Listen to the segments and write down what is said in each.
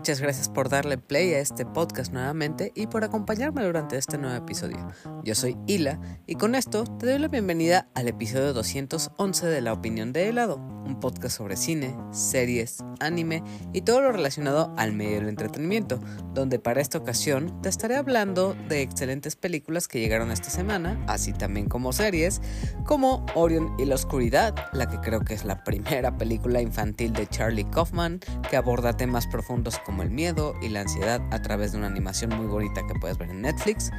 Muchas gracias por darle play a este podcast nuevamente y por acompañarme durante este nuevo episodio. Yo soy Hila y con esto te doy la bienvenida al episodio 211 de La Opinión de Helado, un podcast sobre cine, series, anime y todo lo relacionado al medio del entretenimiento, donde para esta ocasión te estaré hablando de excelentes películas que llegaron esta semana, así también como series, como Orion y la Oscuridad, la que creo que es la primera película infantil de Charlie Kaufman que aborda temas profundos como el miedo y la ansiedad a través de una animación muy bonita que puedes ver en Netflix.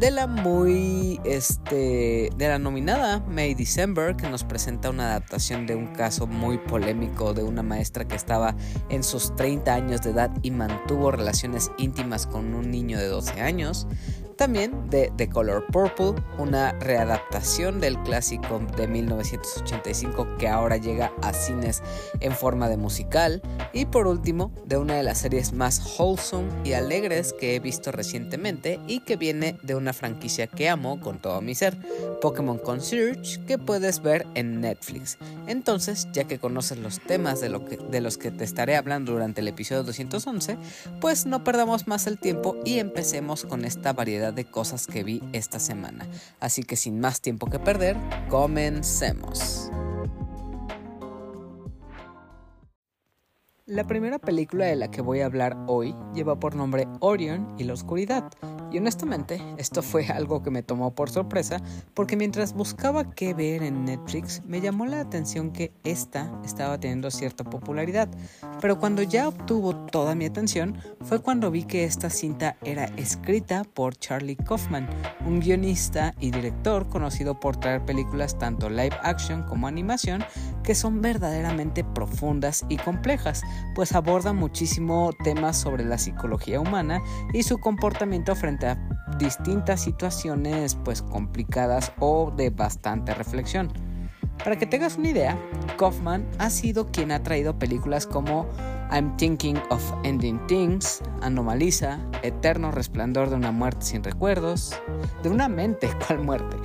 De la muy, este, de la nominada May December, que nos presenta una adaptación de un caso muy polémico de una maestra que estaba en sus 30 años de edad y mantuvo relaciones íntimas con un niño de 12 años. También de The Color Purple, una readaptación del clásico de 1985 que ahora llega a cines en forma de musical. Y por último, de una de las series más wholesome y alegres que he visto recientemente y que viene de una franquicia que amo con todo mi ser, Pokémon Concierge, que puedes ver en Netflix. Entonces, ya que conoces los temas de, lo que, de los que te estaré hablando durante el episodio 211, pues no perdamos más el tiempo y empecemos con esta variedad de cosas que vi esta semana. Así que sin más tiempo que perder, comencemos. La primera película de la que voy a hablar hoy lleva por nombre Orion y la Oscuridad, y honestamente esto fue algo que me tomó por sorpresa porque mientras buscaba qué ver en Netflix me llamó la atención que esta estaba teniendo cierta popularidad, pero cuando ya obtuvo toda mi atención fue cuando vi que esta cinta era escrita por Charlie Kaufman, un guionista y director conocido por traer películas tanto live action como animación que son verdaderamente profundas y complejas pues aborda muchísimo temas sobre la psicología humana y su comportamiento frente a distintas situaciones pues complicadas o de bastante reflexión. Para que tengas una idea, Kaufman ha sido quien ha traído películas como I'm Thinking of Ending Things, Anomaliza, Eterno Resplandor de una muerte sin recuerdos, de una mente, ¿cuál muerte?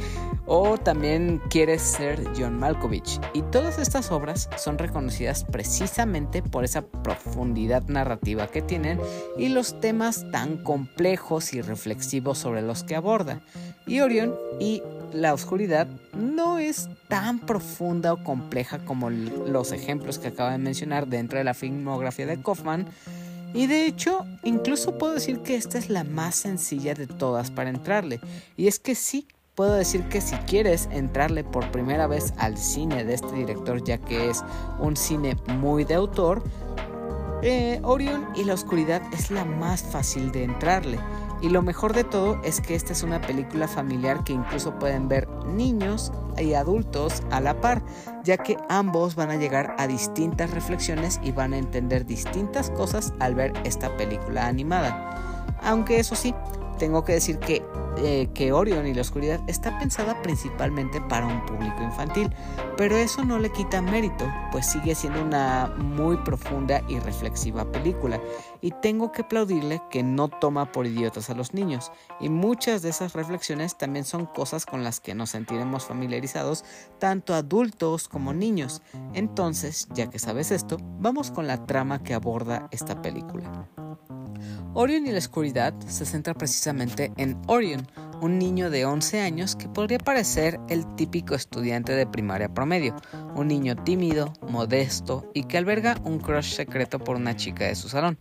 O también Quieres ser John Malkovich. Y todas estas obras son reconocidas precisamente por esa profundidad narrativa que tienen y los temas tan complejos y reflexivos sobre los que aborda. Y Orion y la oscuridad no es tan profunda o compleja como los ejemplos que acabo de mencionar dentro de la filmografía de Kaufman. Y de hecho, incluso puedo decir que esta es la más sencilla de todas para entrarle. Y es que sí, puedo decir que si quieres entrarle por primera vez al cine de este director, ya que es un cine muy de autor, eh, Orion y la oscuridad es la más fácil de entrarle. Y lo mejor de todo es que esta es una película familiar que incluso pueden ver niños y adultos a la par, ya que ambos van a llegar a distintas reflexiones y van a entender distintas cosas al ver esta película animada. Aunque eso sí, tengo que decir que eh, que Orion y la oscuridad está pensada principalmente para un público infantil, pero eso no le quita mérito, pues sigue siendo una muy profunda y reflexiva película, y tengo que aplaudirle que no toma por idiotas a los niños, y muchas de esas reflexiones también son cosas con las que nos sentiremos familiarizados tanto adultos como niños. Entonces, ya que sabes esto, vamos con la trama que aborda esta película. Orion y la oscuridad se centra precisamente en Orion, un niño de 11 años que podría parecer el típico estudiante de primaria promedio, un niño tímido, modesto y que alberga un crush secreto por una chica de su salón,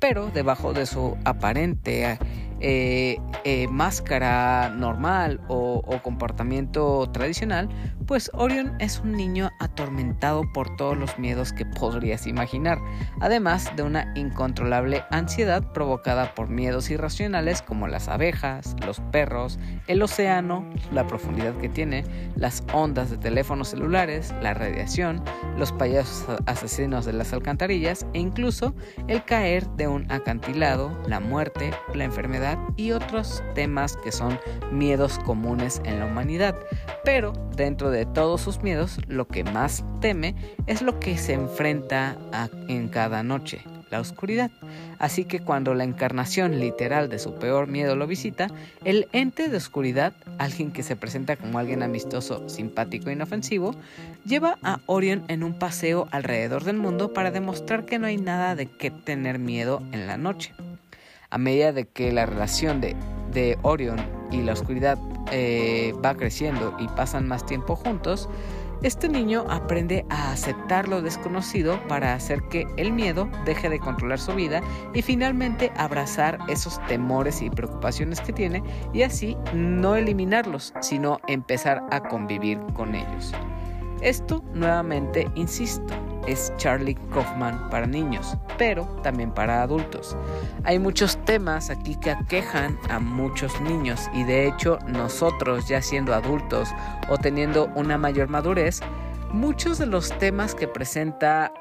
pero debajo de su aparente eh, eh, máscara normal o, comportamiento tradicional, pues Orion es un niño atormentado por todos los miedos que podrías imaginar, además de una incontrolable ansiedad provocada por miedos irracionales como las abejas, los perros, el océano, la profundidad que tiene, las ondas de teléfonos celulares, la radiación, los payasos asesinos de las alcantarillas e incluso el caer de un acantilado, la muerte, la enfermedad, y otros temas que son miedos comunes en la humanidad. Pero dentro de todos sus miedos, lo que más teme es lo que se enfrenta en cada noche, la oscuridad. Así que cuando la encarnación literal de su peor miedo lo visita, el ente de oscuridad, alguien que se presenta como alguien amistoso, simpático e inofensivo, lleva a Orion en un paseo alrededor del mundo para demostrar que no hay nada de qué tener miedo en la noche. A medida de que la relación de, de Orion y la oscuridad eh, va creciendo y pasan más tiempo juntos, este niño aprende a aceptar lo desconocido para hacer que el miedo deje de controlar su vida y finalmente abrazar esos temores y preocupaciones que tiene y así no eliminarlos, sino empezar a convivir con ellos. Esto nuevamente, insisto, es Charlie Kaufman para niños, pero también para adultos. Hay muchos temas aquí que aquejan a muchos niños y de hecho nosotros ya siendo adultos o teniendo una mayor madurez, muchos de los temas que presenta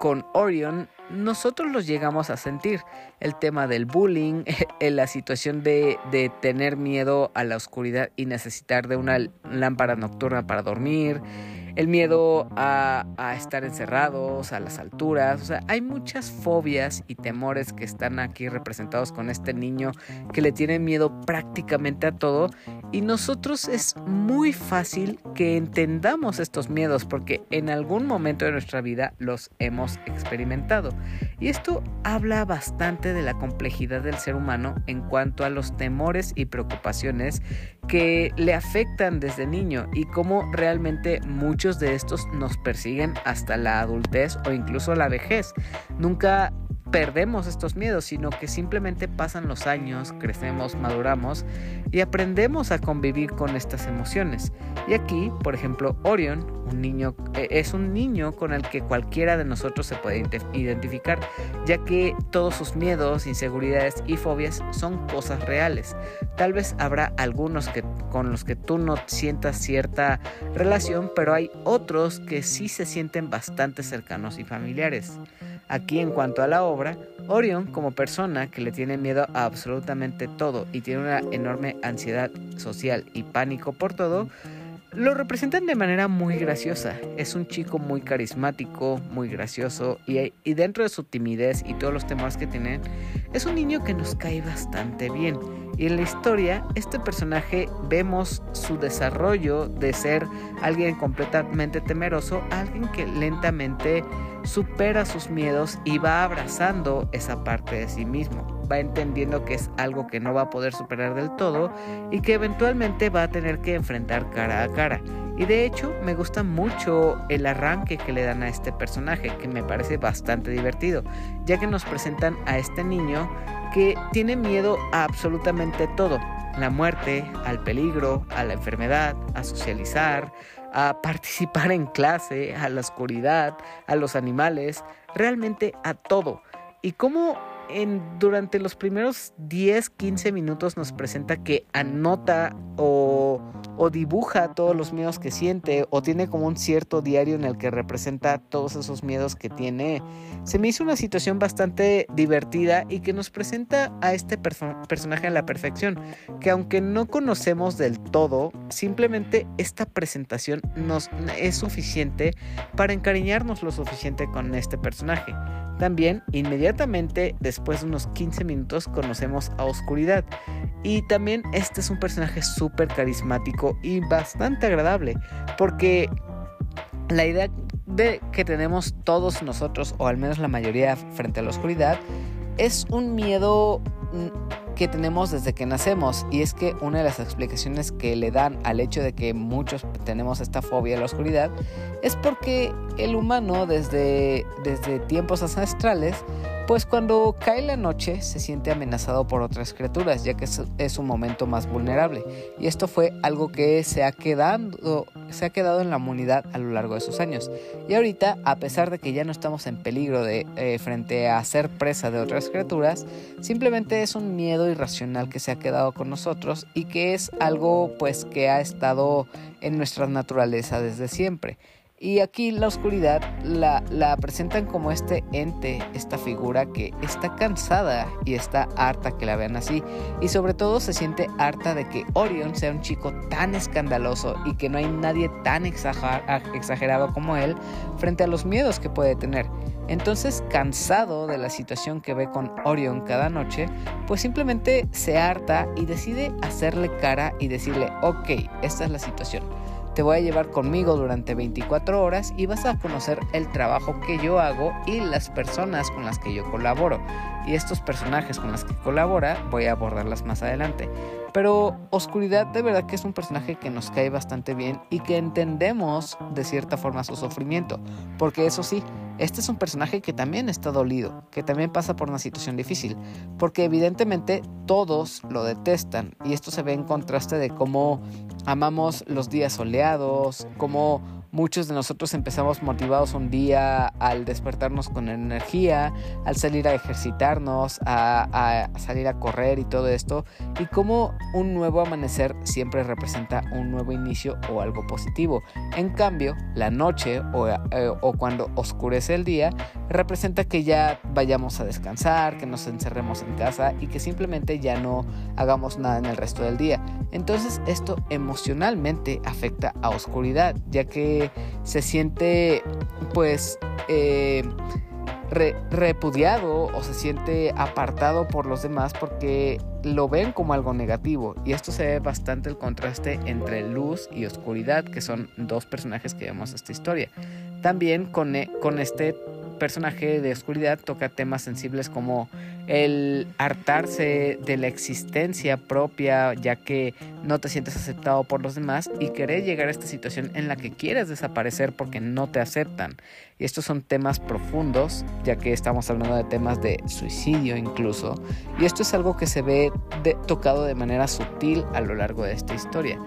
con Orion nosotros los llegamos a sentir. El tema del bullying, la situación de, de, tener miedo a la oscuridad y necesitar de una lámpara nocturna para dormir, el miedo a, estar encerrados, a las alturas, o sea, hay muchas fobias y temores que están aquí representados con este niño que le tiene miedo prácticamente a todo y nosotros es muy fácil que entendamos estos miedos porque en algún momento de nuestra vida los hemos experimentado. Y esto habla bastante de la complejidad del ser humano en cuanto a los temores y preocupaciones que le afectan desde niño y cómo realmente muchos de estos nos persiguen hasta la adultez o incluso la vejez. Nunca perdemos estos miedos, sino que simplemente pasan los años, crecemos, maduramos y aprendemos a convivir con estas emociones. Y aquí, por ejemplo, Orion, un niño, eh, es un niño con el que cualquiera de nosotros se puede identificar, ya que todos sus miedos, inseguridades y fobias son cosas reales. Tal vez habrá algunos que, con los que tú no sientas cierta relación, pero hay otros que sí se sienten bastante cercanos y familiares. Aquí en cuanto a la obra, Orion como persona que le tiene miedo a absolutamente todo y tiene una enorme ansiedad social y pánico por todo, lo representan de manera muy graciosa. Es un chico muy carismático, muy gracioso y, dentro de su timidez y todos los temores que tiene, es un niño que nos cae bastante bien. Y en la historia, este personaje vemos su desarrollo de ser alguien completamente temeroso alguien que lentamente supera sus miedos y va abrazando esa parte de sí mismo. Va entendiendo que es algo que no va a poder superar del todo y que eventualmente va a tener que enfrentar cara a cara. Y de hecho me gusta mucho el arranque que le dan a este personaje, que me parece bastante divertido, ya que nos presentan a este niño que tiene miedo a absolutamente todo. La muerte, al peligro, a la enfermedad, a socializar, a participar en clase, a la oscuridad, a los animales, realmente a todo. Y cómo durante los primeros 10, 15 minutos nos presenta que anota o, o, dibuja todos los miedos que siente o tiene como un cierto diario en el que representa todos esos miedos que tiene. Se me hizo una situación bastante divertida y que nos presenta a este personaje a la perfección, que aunque no conocemos del todo, simplemente esta presentación nos es suficiente para encariñarnos lo suficiente con este personaje. También, inmediatamente después de unos 15 minutos, conocemos a Oscuridad. Y también este es un personaje súper carismático y bastante agradable. Porque la idea de que tenemos todos nosotros, o al menos la mayoría frente a la oscuridad, es un miedo que tenemos desde que nacemos y es que una de las explicaciones que le dan al hecho de que muchos tenemos esta fobia a la oscuridad es porque el humano desde, desde tiempos ancestrales pues cuando cae la noche se siente amenazado por otras criaturas, ya que es, un momento más vulnerable. Y esto fue algo que se ha, quedado, se ha quedado en la humanidad a lo largo de sus años. Y ahorita, a pesar de que ya no estamos en peligro de, eh, frente a ser presa de otras criaturas, simplemente es un miedo irracional que se ha quedado con nosotros y que es algo pues que ha estado en nuestra naturaleza desde siempre. Y aquí la oscuridad la, la, presentan como este ente, esta figura que está cansada y está harta que la vean así. Y sobre todo se siente harta de que Orion sea un chico tan escandaloso y que no hay nadie tan exagerado como él frente a los miedos que puede tener. Entonces, cansado de la situación que ve con Orion cada noche, pues simplemente se harta y decide hacerle cara y decirle, ok, esta es la situación te voy a llevar conmigo durante 24 horas y vas a conocer el trabajo que yo hago y las personas con las que yo colaboro. Y estos personajes con los que colabora voy a abordarlas más adelante. Pero Oscuridad de verdad que es un personaje que nos cae bastante bien y que entendemos de cierta forma su sufrimiento. Porque eso sí, este es un personaje que también está dolido, que también pasa por una situación difícil, porque evidentemente todos lo detestan y esto se ve en contraste de cómo amamos los días soleados, cómo Muchos de nosotros empezamos motivados un día al despertarnos con energía, al salir a ejercitarnos, a, salir a correr y todo esto, y cómo un nuevo amanecer siempre representa un nuevo inicio o algo positivo. En cambio, la noche o, eh, o cuando oscurece el día representa que ya vayamos a descansar, que nos encerremos en casa y que simplemente ya no hagamos nada en el resto del día. Entonces esto emocionalmente afecta a oscuridad, ya que se siente pues eh, repudiado o se siente apartado por los demás porque lo ven como algo negativo. Y esto se ve bastante el contraste entre luz y oscuridad que son dos personajes que vemos esta historia. También con, e, con este personaje de oscuridad toca temas sensibles como el hartarse de la existencia propia ya que no te sientes aceptado por los demás y querer llegar a esta situación en la que quieres desaparecer porque no te aceptan. Y estos son temas profundos ya que estamos hablando de temas de suicidio incluso. Y esto es algo que se ve tocado de manera sutil a lo largo de esta historia.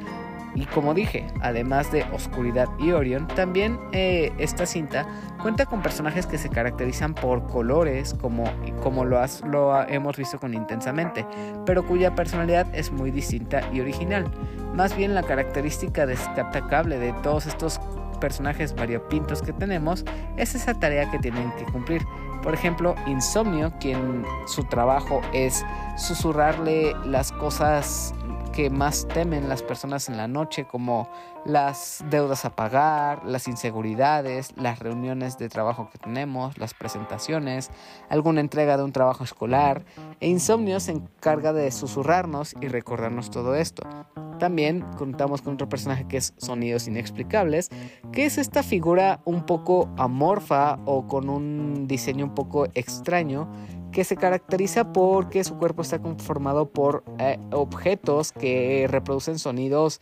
Y como dije, además de Oscuridad y Orion, también eh, esta cinta cuenta con personajes que se caracterizan por colores, como, como lo, lo hemos visto con Intensamente, pero cuya personalidad es muy distinta y original. Más bien la característica destacable de todos estos personajes variopintos que tenemos es esa tarea que tienen que cumplir. Por ejemplo, Insomnio, quien su trabajo es susurrarle las cosas que más temen las personas en la noche, como las deudas a pagar, las inseguridades, las reuniones de trabajo que tenemos, las presentaciones, alguna entrega de un trabajo escolar, e Insomnio se encarga de susurrarnos y recordarnos todo esto. También contamos con otro personaje que es Sonidos Inexplicables, que es esta figura un poco amorfa o con un diseño un poco extraño que se caracteriza porque su cuerpo está conformado por eh, objetos que reproducen sonidos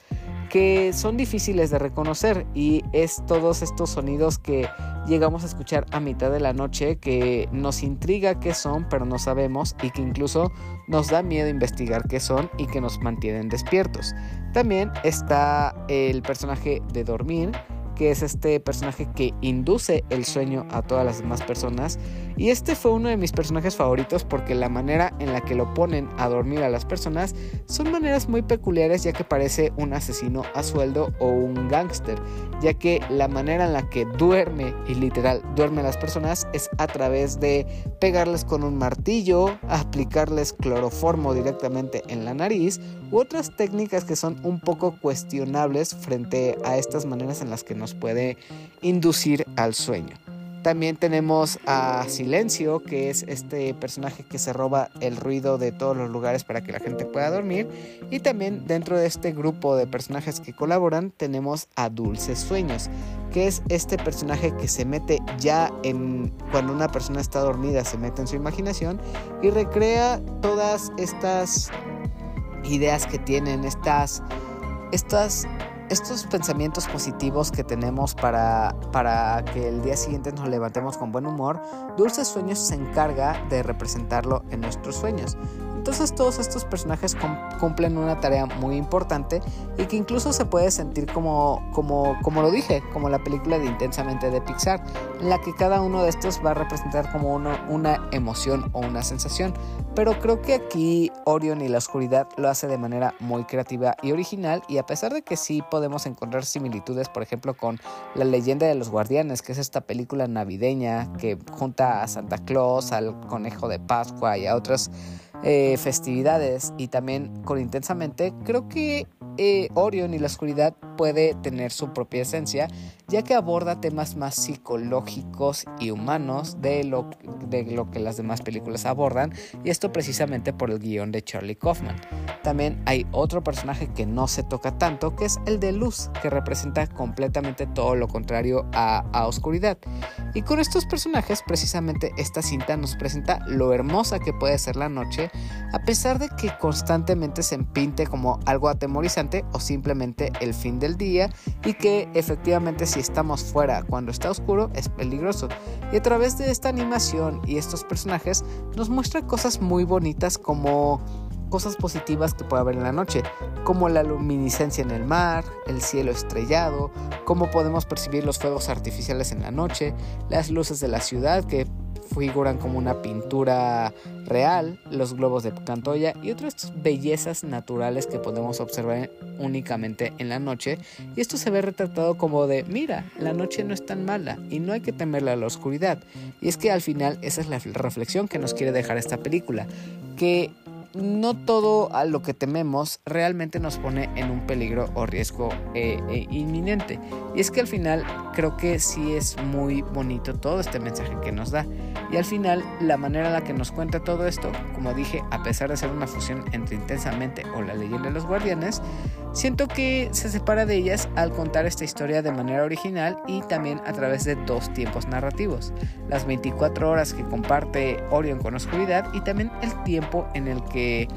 que son difíciles de reconocer y es todos estos sonidos que llegamos a escuchar a mitad de la noche que nos intriga qué son pero no sabemos y que incluso nos da miedo investigar qué son y que nos mantienen despiertos. También está el personaje de dormir que es este personaje que induce el sueño a todas las demás personas. Y este fue uno de mis personajes favoritos porque la manera en la que lo ponen a dormir a las personas son maneras muy peculiares ya que parece un asesino a sueldo o un gángster, ya que la manera en la que duerme y literal duerme a las personas es a través de pegarles con un martillo, aplicarles cloroformo directamente en la nariz u otras técnicas que son un poco cuestionables frente a estas maneras en las que nos puede inducir al sueño. También tenemos a Silencio, que es este personaje que se roba el ruido de todos los lugares para que la gente pueda dormir. Y también dentro de este grupo de personajes que colaboran tenemos a Dulces Sueños, que es este personaje que se mete ya en cuando una persona está dormida, se mete en su imaginación y recrea todas estas ideas que tienen, estas, estas estos pensamientos positivos que tenemos para, para que el día siguiente nos levantemos con buen humor, Dulces Sueños se encarga de representarlo en nuestros sueños. Entonces todos estos personajes cumplen una tarea muy importante y que incluso se puede sentir como, como, como lo dije, como la película de Intensamente de Pixar, en la que cada uno de estos va a representar como una emoción o una sensación. Pero creo que aquí Orion y la oscuridad lo hace de manera muy creativa y original y a pesar de que sí podemos encontrar similitudes, por ejemplo, con La leyenda de los guardianes, que es esta película navideña que junta a Santa Claus, al conejo de Pascua y a otras eh, festividades y también con intensamente, creo que eh, Orion y la oscuridad puede tener su propia esencia, ya que aborda temas más psicológicos y humanos de lo, de lo que las demás películas abordan, y esto precisamente por el guion de Charlie Kaufman. También hay otro personaje que no se toca tanto, que es el de Luz, que representa completamente todo lo contrario a, a oscuridad. Y con estos personajes, precisamente esta cinta nos presenta lo hermosa que puede ser la noche, a pesar de que constantemente se empinte como algo atemorizante o simplemente el fin del día y que efectivamente si estamos fuera cuando está oscuro es peligroso. Y a través de esta animación y estos personajes nos muestra cosas muy bonitas como cosas positivas que puede haber en la noche, como la luminiscencia en el mar, el cielo estrellado, cómo podemos percibir los fuegos artificiales en la noche, las luces de la ciudad que figuran como una pintura real, los globos de Cantoya y otras bellezas naturales que podemos observar únicamente en la noche. Y esto se ve retratado como de, mira, la noche no es tan mala y no hay que temerle a la oscuridad. Y es que al final esa es la reflexión que nos quiere dejar esta película, que no todo a lo que tememos realmente nos pone en un peligro o riesgo eh, eh, inminente. Y es que al final creo que sí es muy bonito todo este mensaje que nos da. Y al final la manera en la que nos cuenta todo esto, como dije, a pesar de ser una fusión entre intensamente o la leyenda de los guardianes, siento que se separa de ellas al contar esta historia de manera original y también a través de dos tiempos narrativos. Las 24 horas que comparte Orion con Oscuridad y también el tiempo en el que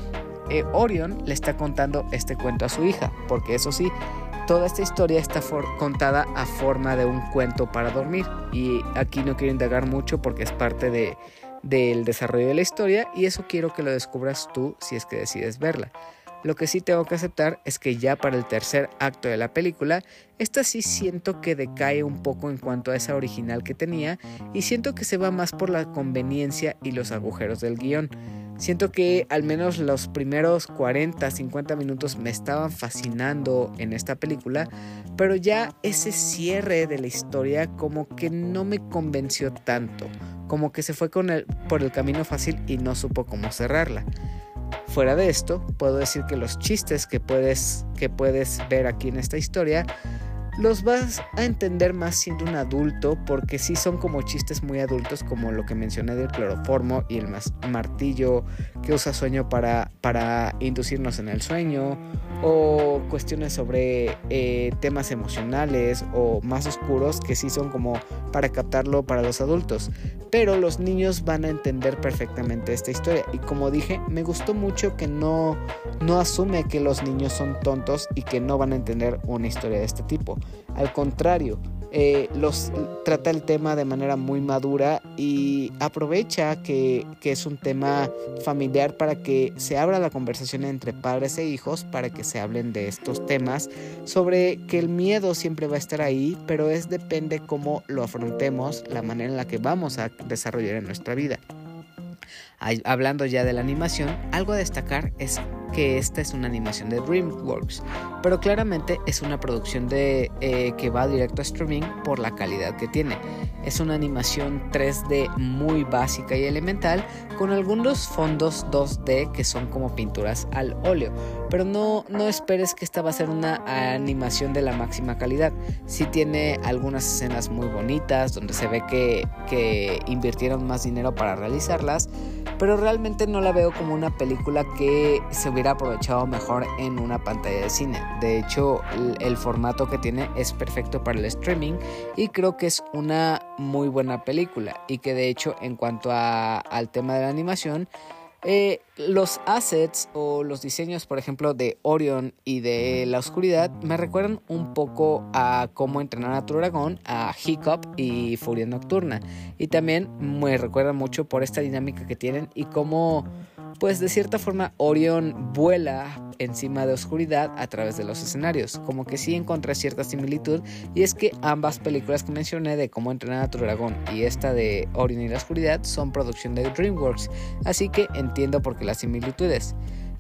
eh, Orion le está contando este cuento a su hija, porque eso sí, toda esta historia está contada a forma de un cuento para dormir y aquí no quiero indagar mucho porque es parte de, del desarrollo de la historia y eso quiero que lo descubras tú si es que decides verla. Lo que sí tengo que aceptar es que ya para el tercer acto de la película, esta sí siento que decae un poco en cuanto a esa original que tenía y siento que se va más por la conveniencia y los agujeros del guion. Siento que al menos los primeros 40, 50 minutos me estaban fascinando en esta película, pero ya ese cierre de la historia como que no me convenció tanto, como que se fue con por el camino fácil y no supo cómo cerrarla. Fuera de esto, puedo decir que los chistes que puedes, que puedes ver aquí en esta historia los vas a entender más siendo un adulto porque sí son como chistes muy adultos como lo que mencioné del cloroformo y el martillo que usa sueño para, inducirnos en el sueño o cuestiones sobre eh, temas emocionales o más oscuros que sí son como para captarlo para los adultos. Pero los niños van a entender perfectamente esta historia. Y como dije me gustó mucho que no asume que los niños son tontos y que no van a entender una historia de este tipo al contrario, eh, los trata el tema de manera muy madura y aprovecha que, que, es un tema familiar para que se abra la conversación entre padres e hijos, para que se hablen de estos temas, sobre que el miedo siempre va a estar ahí, pero es depende cómo lo afrontemos, la manera en la que vamos a desarrollar en nuestra vida. Hablando ya de la animación, algo a destacar es que esta es una animación de DreamWorks, pero claramente es una producción de, eh, que va directo a streaming por la calidad que tiene. Es una animación 3D muy básica y elemental con algunos fondos 2D que son como pinturas al óleo, pero no, no esperes que esta va a ser una animación de la máxima calidad. Sí tiene algunas escenas muy bonitas donde se ve que, que invirtieron más dinero para realizarlas, pero realmente no la veo como una película que se hubiera aprovechado mejor en una pantalla de cine. De hecho, el, formato que tiene es perfecto para el streaming y creo que es una muy buena película y que de hecho en cuanto al tema de la animación, eh, los assets o los diseños, por ejemplo, de Orion y de la oscuridad me recuerdan un poco a cómo entrenar a tu dragón, a Hiccup y Furia Nocturna. Y también me recuerda mucho por esta dinámica que tienen y cómo pues de cierta forma Orion vuela encima de oscuridad a través de los escenarios, como que sí encontré cierta similitud y es que ambas películas que mencioné de cómo entrenar a tu dragón y esta de Orion y la oscuridad son producción de DreamWorks, así que entiendo por qué las similitudes.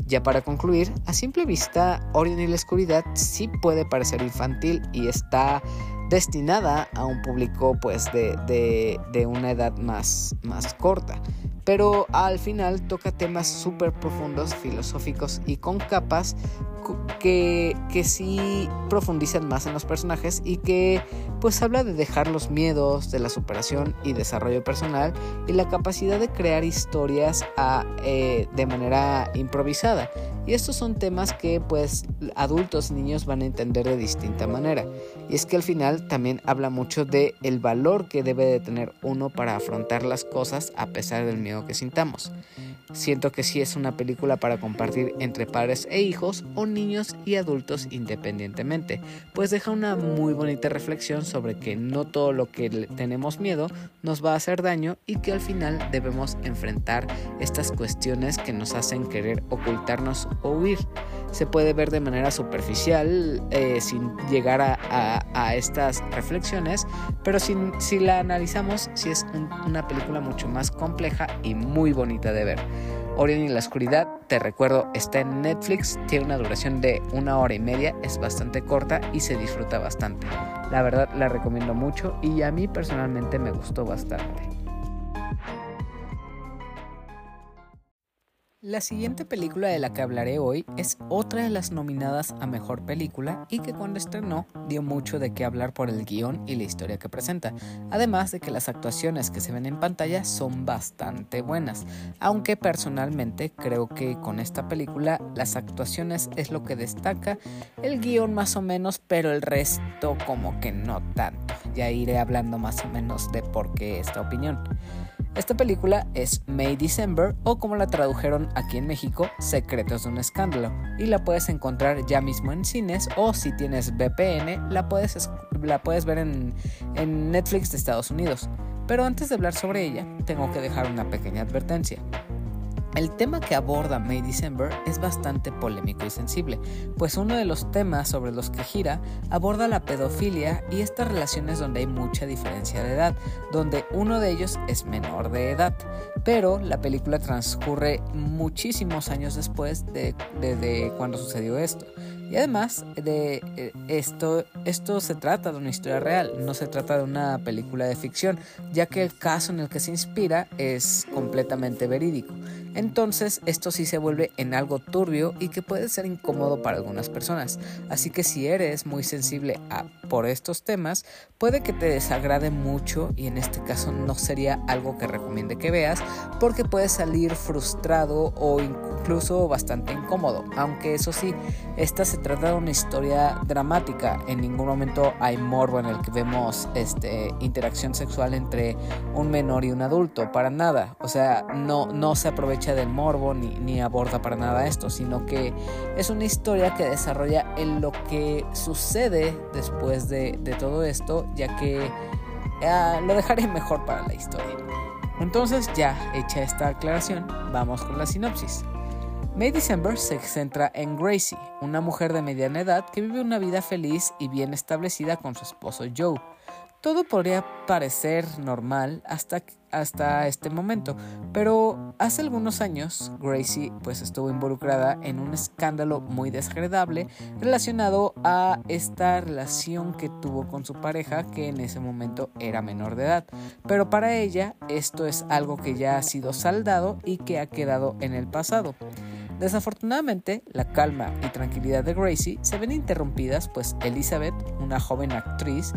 Ya para concluir, a simple vista, Orion y la oscuridad sí puede parecer infantil y está destinada a un público pues de, una edad más, más corta pero al final toca temas súper profundos, filosóficos y con capas que, que sí profundizan más en los personajes y que pues habla de dejar los miedos, de la superación y desarrollo personal y la capacidad de crear historias eh, de manera improvisada. Y estos son temas que pues adultos y niños van a entender de distinta manera. Y es que al final también habla mucho de el valor que debe de tener uno para afrontar las cosas a pesar del miedo que sintamos. Siento que sí es una película para compartir entre padres e hijos o niños y adultos independientemente, pues deja una muy bonita reflexión sobre que no todo lo que tenemos miedo nos va a hacer daño y que al final debemos enfrentar estas cuestiones que nos hacen querer ocultarnos o huir. Se puede ver de manera superficial eh, sin llegar a, estas reflexiones, pero si la analizamos, sí es una película mucho más compleja y muy bonita de ver. Orión y la oscuridad, te recuerdo, está en Netflix, tiene una duración de una hora y media, es bastante corta y se disfruta bastante. La verdad la recomiendo mucho y a mí personalmente me gustó bastante. La siguiente película de la que hablaré hoy es otra de las nominadas a Mejor Película y que cuando estrenó dio mucho de qué hablar por el guion y la historia que presenta, además de que las actuaciones que se ven en pantalla son bastante buenas, aunque personalmente creo que con esta película las actuaciones es lo que destaca, el guion más o menos, pero el resto como que no tanto, ya iré hablando más o menos de por qué esta opinión. Esta película es May December o como la tradujeron aquí en México, Secretos de un Escándalo y la puedes encontrar ya mismo en cines o si tienes VPN la puedes, la puedes ver en, en Netflix de Estados Unidos. Pero antes de hablar sobre ella, tengo que dejar una pequeña advertencia. El tema que aborda May December es bastante polémico y sensible, pues uno de los temas sobre los que gira aborda la pedofilia y estas relaciones donde hay mucha diferencia de edad, donde uno de ellos es menor de edad, pero la película transcurre muchísimos años después de, cuando sucedió esto. Y además de eh, esto, esto se trata de una historia real, no se trata de una película de ficción, ya que el caso en el que se inspira es completamente verídico. Entonces esto sí se vuelve en algo turbio y que puede ser incómodo para algunas personas. Así que si eres muy sensible a, por estos temas, puede que te desagrade mucho y en este caso no sería algo que recomiende que veas porque puedes salir frustrado o incluso bastante incómodo. Aunque eso sí, esta se trata de una historia dramática. En ningún momento hay morbo en el que vemos este, interacción sexual entre un menor y un adulto. Para nada. O sea, no, no se aprovecha del morbo ni, aborda para nada esto, sino que es una historia que desarrolla en lo que sucede después de, todo esto, ya que ah, lo dejaré mejor para la historia. Entonces ya hecha esta aclaración, vamos con la sinopsis. May December se centra en Gracie, una mujer de mediana edad que vive una vida feliz y bien establecida con su esposo Joe. Todo podría parecer normal hasta, hasta este momento, pero hace algunos años Gracie pues estuvo involucrada en un escándalo muy desagradable relacionado a esta relación que tuvo con su pareja que en ese momento era menor de edad. Pero para ella esto es algo que ya ha sido saldado y que ha quedado en el pasado. Desafortunadamente, la calma y tranquilidad de Gracie se ven interrumpidas pues Elizabeth, una joven actriz,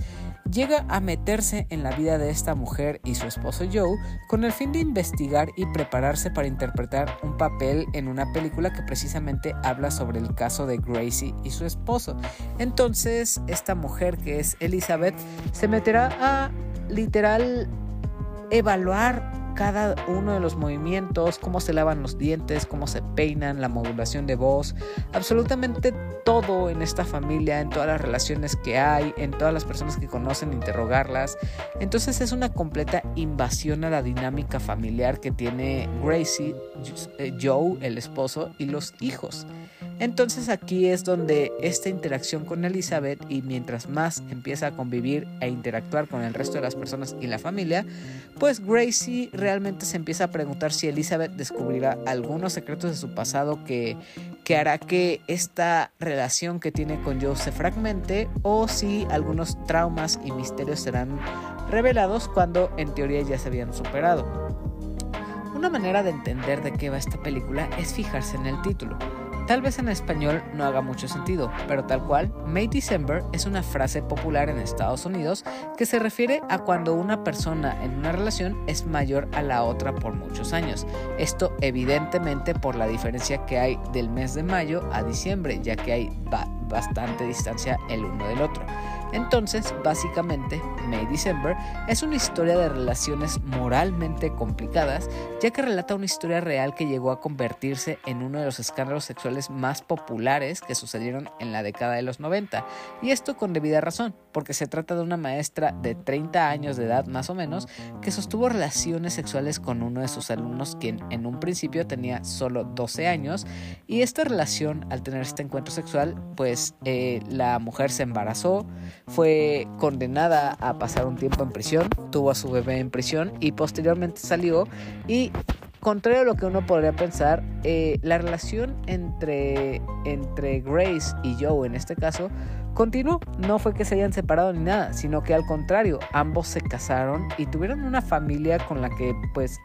llega a meterse en la vida de esta mujer y su esposo Joe con el fin de investigar y prepararse para interpretar un papel en una película que precisamente habla sobre el caso de Gracie y su esposo. Entonces, esta mujer que es Elizabeth se meterá a literal evaluar cada uno de los movimientos, cómo se lavan los dientes, cómo se peinan, la modulación de voz, absolutamente todo en esta familia, en todas las relaciones que hay, en todas las personas que conocen, interrogarlas. Entonces es una completa invasión a la dinámica familiar que tiene Gracie, eh, Joe, el esposo, y los hijos. Entonces aquí es donde esta interacción con Elizabeth y mientras más empieza a convivir e interactuar con el resto de las personas y la familia, pues Gracie realmente se empieza a preguntar si Elizabeth descubrirá algunos secretos de su pasado que, que hará que esta relación que tiene con Joe se fragmente o si algunos traumas y misterios serán revelados cuando en teoría ya se habían superado. Una manera de entender de qué va esta película es fijarse en el título. Tal vez en español no haga mucho sentido, pero tal cual, May December es una frase popular en Estados Unidos que se refiere a cuando una persona en una relación es mayor a la otra por muchos años. Esto evidentemente por la diferencia que hay del mes de mayo a diciembre, ya que hay bastante distancia el uno del otro. Entonces, básicamente, May December es una historia de relaciones moralmente complicadas, ya que relata una historia real que llegó a convertirse en uno de los escándalos sexuales más populares que sucedieron en la década de los 90, y esto con debida razón, porque se trata de una maestra de 30 años de edad más o menos que sostuvo relaciones sexuales con uno de sus alumnos quien en un principio tenía solo 12 años, y esta relación al tener este encuentro sexual, pues eh, la mujer se embarazó, fue condenada a pasar un tiempo en prisión, tuvo a su bebé en prisión y posteriormente salió y contrario a lo que uno podría pensar, eh, la relación entre, entre Grace y Joe en este caso continuó. No fue que se hayan separado ni nada, sino que al contrario, ambos se casaron y tuvieron una familia con la que pues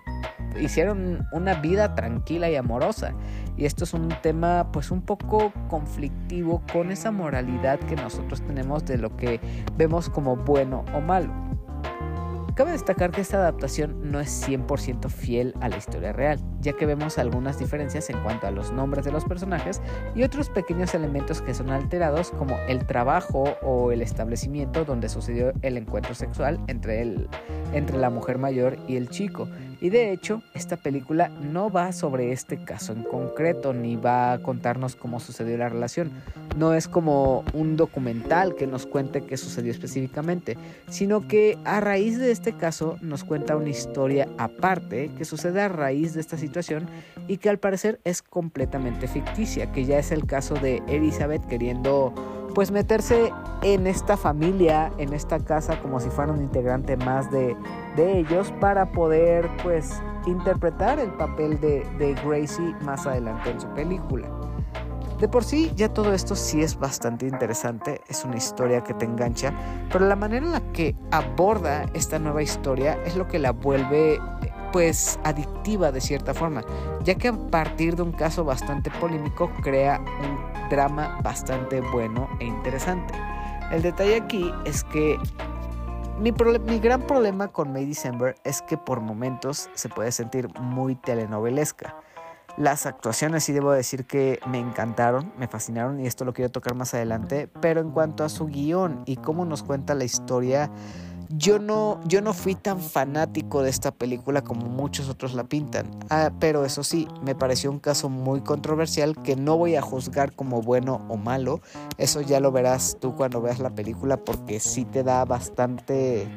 hicieron una vida tranquila y amorosa. Y esto es un tema pues un poco conflictivo con esa moralidad que nosotros tenemos de lo que vemos como bueno o malo. Cabe destacar que esta adaptación no es 100% fiel a la historia real, ya que vemos algunas diferencias en cuanto a los nombres de los personajes y otros pequeños elementos que son alterados como el trabajo o el establecimiento donde sucedió el encuentro sexual entre, el, entre la mujer mayor y el chico, y de hecho, esta película no va sobre este caso en concreto, ni va a contarnos cómo sucedió la relación. No es como un documental que nos cuente qué sucedió específicamente, sino que a raíz de este caso nos cuenta una historia aparte que sucede a raíz de esta situación y que al parecer es completamente ficticia, que ya es el caso de Elizabeth queriendo pues meterse en esta familia, en esta casa como si fuera un integrante más de, ellos para poder pues interpretar el papel de, de Gracie más adelante en su película. De por sí ya todo esto sí es bastante interesante, es una historia que te engancha, pero la manera en la que aborda esta nueva historia es lo que la vuelve pues adictiva de cierta forma, ya que a partir de un caso bastante polémico crea un drama bastante bueno e interesante. El detalle aquí es que mi, gran problema con May December es que por momentos se puede sentir muy telenovelesca. Las actuaciones sí debo decir que me encantaron, me fascinaron y esto lo quiero tocar más adelante, pero en cuanto a su guion y cómo nos cuenta la historia, yo no, yo no fui tan fanático de esta película como muchos otros la pintan, ah, pero eso sí, me pareció un caso muy controversial que no voy a juzgar como bueno o malo, eso ya lo verás tú cuando veas la película porque sí te da bastante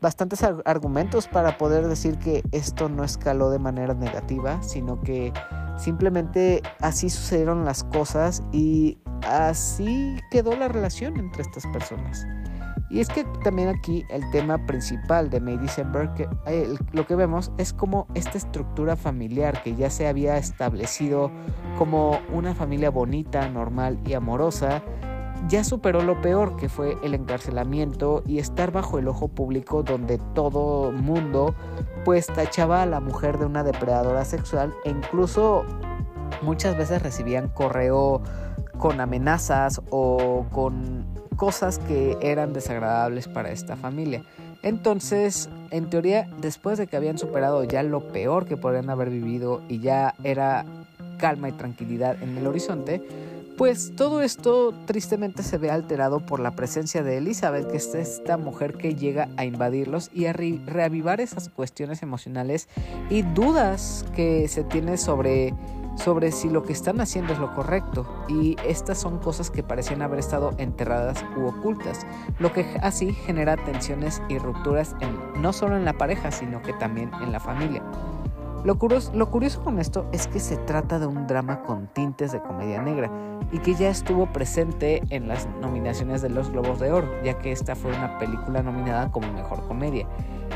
bastantes argumentos para poder decir que esto no escaló de manera negativa, sino que simplemente así sucedieron las cosas y así quedó la relación entre estas personas. Y es que también aquí el tema principal de May December, eh, lo que vemos es como esta estructura familiar que ya se había establecido como una familia bonita, normal y amorosa, ya superó lo peor que fue el encarcelamiento y estar bajo el ojo público donde todo mundo pues tachaba a la mujer de una depredadora sexual e incluso muchas veces recibían correo con amenazas o con cosas que eran desagradables para esta familia. Entonces, en teoría, después de que habían superado ya lo peor que podrían haber vivido y ya era calma y tranquilidad en el horizonte, pues todo esto tristemente se ve alterado por la presencia de Elizabeth, que es esta mujer que llega a invadirlos y a reavivar esas cuestiones emocionales y dudas que se tiene sobre sobre si lo que están haciendo es lo correcto y estas son cosas que parecían haber estado enterradas u ocultas, lo que así genera tensiones y rupturas no solo en la pareja, sino que también en la familia. Lo curioso, con esto es que se trata de un drama con tintes de comedia negra y que ya estuvo presente en las nominaciones de los Globos de Oro, ya que esta fue una película nominada como mejor comedia.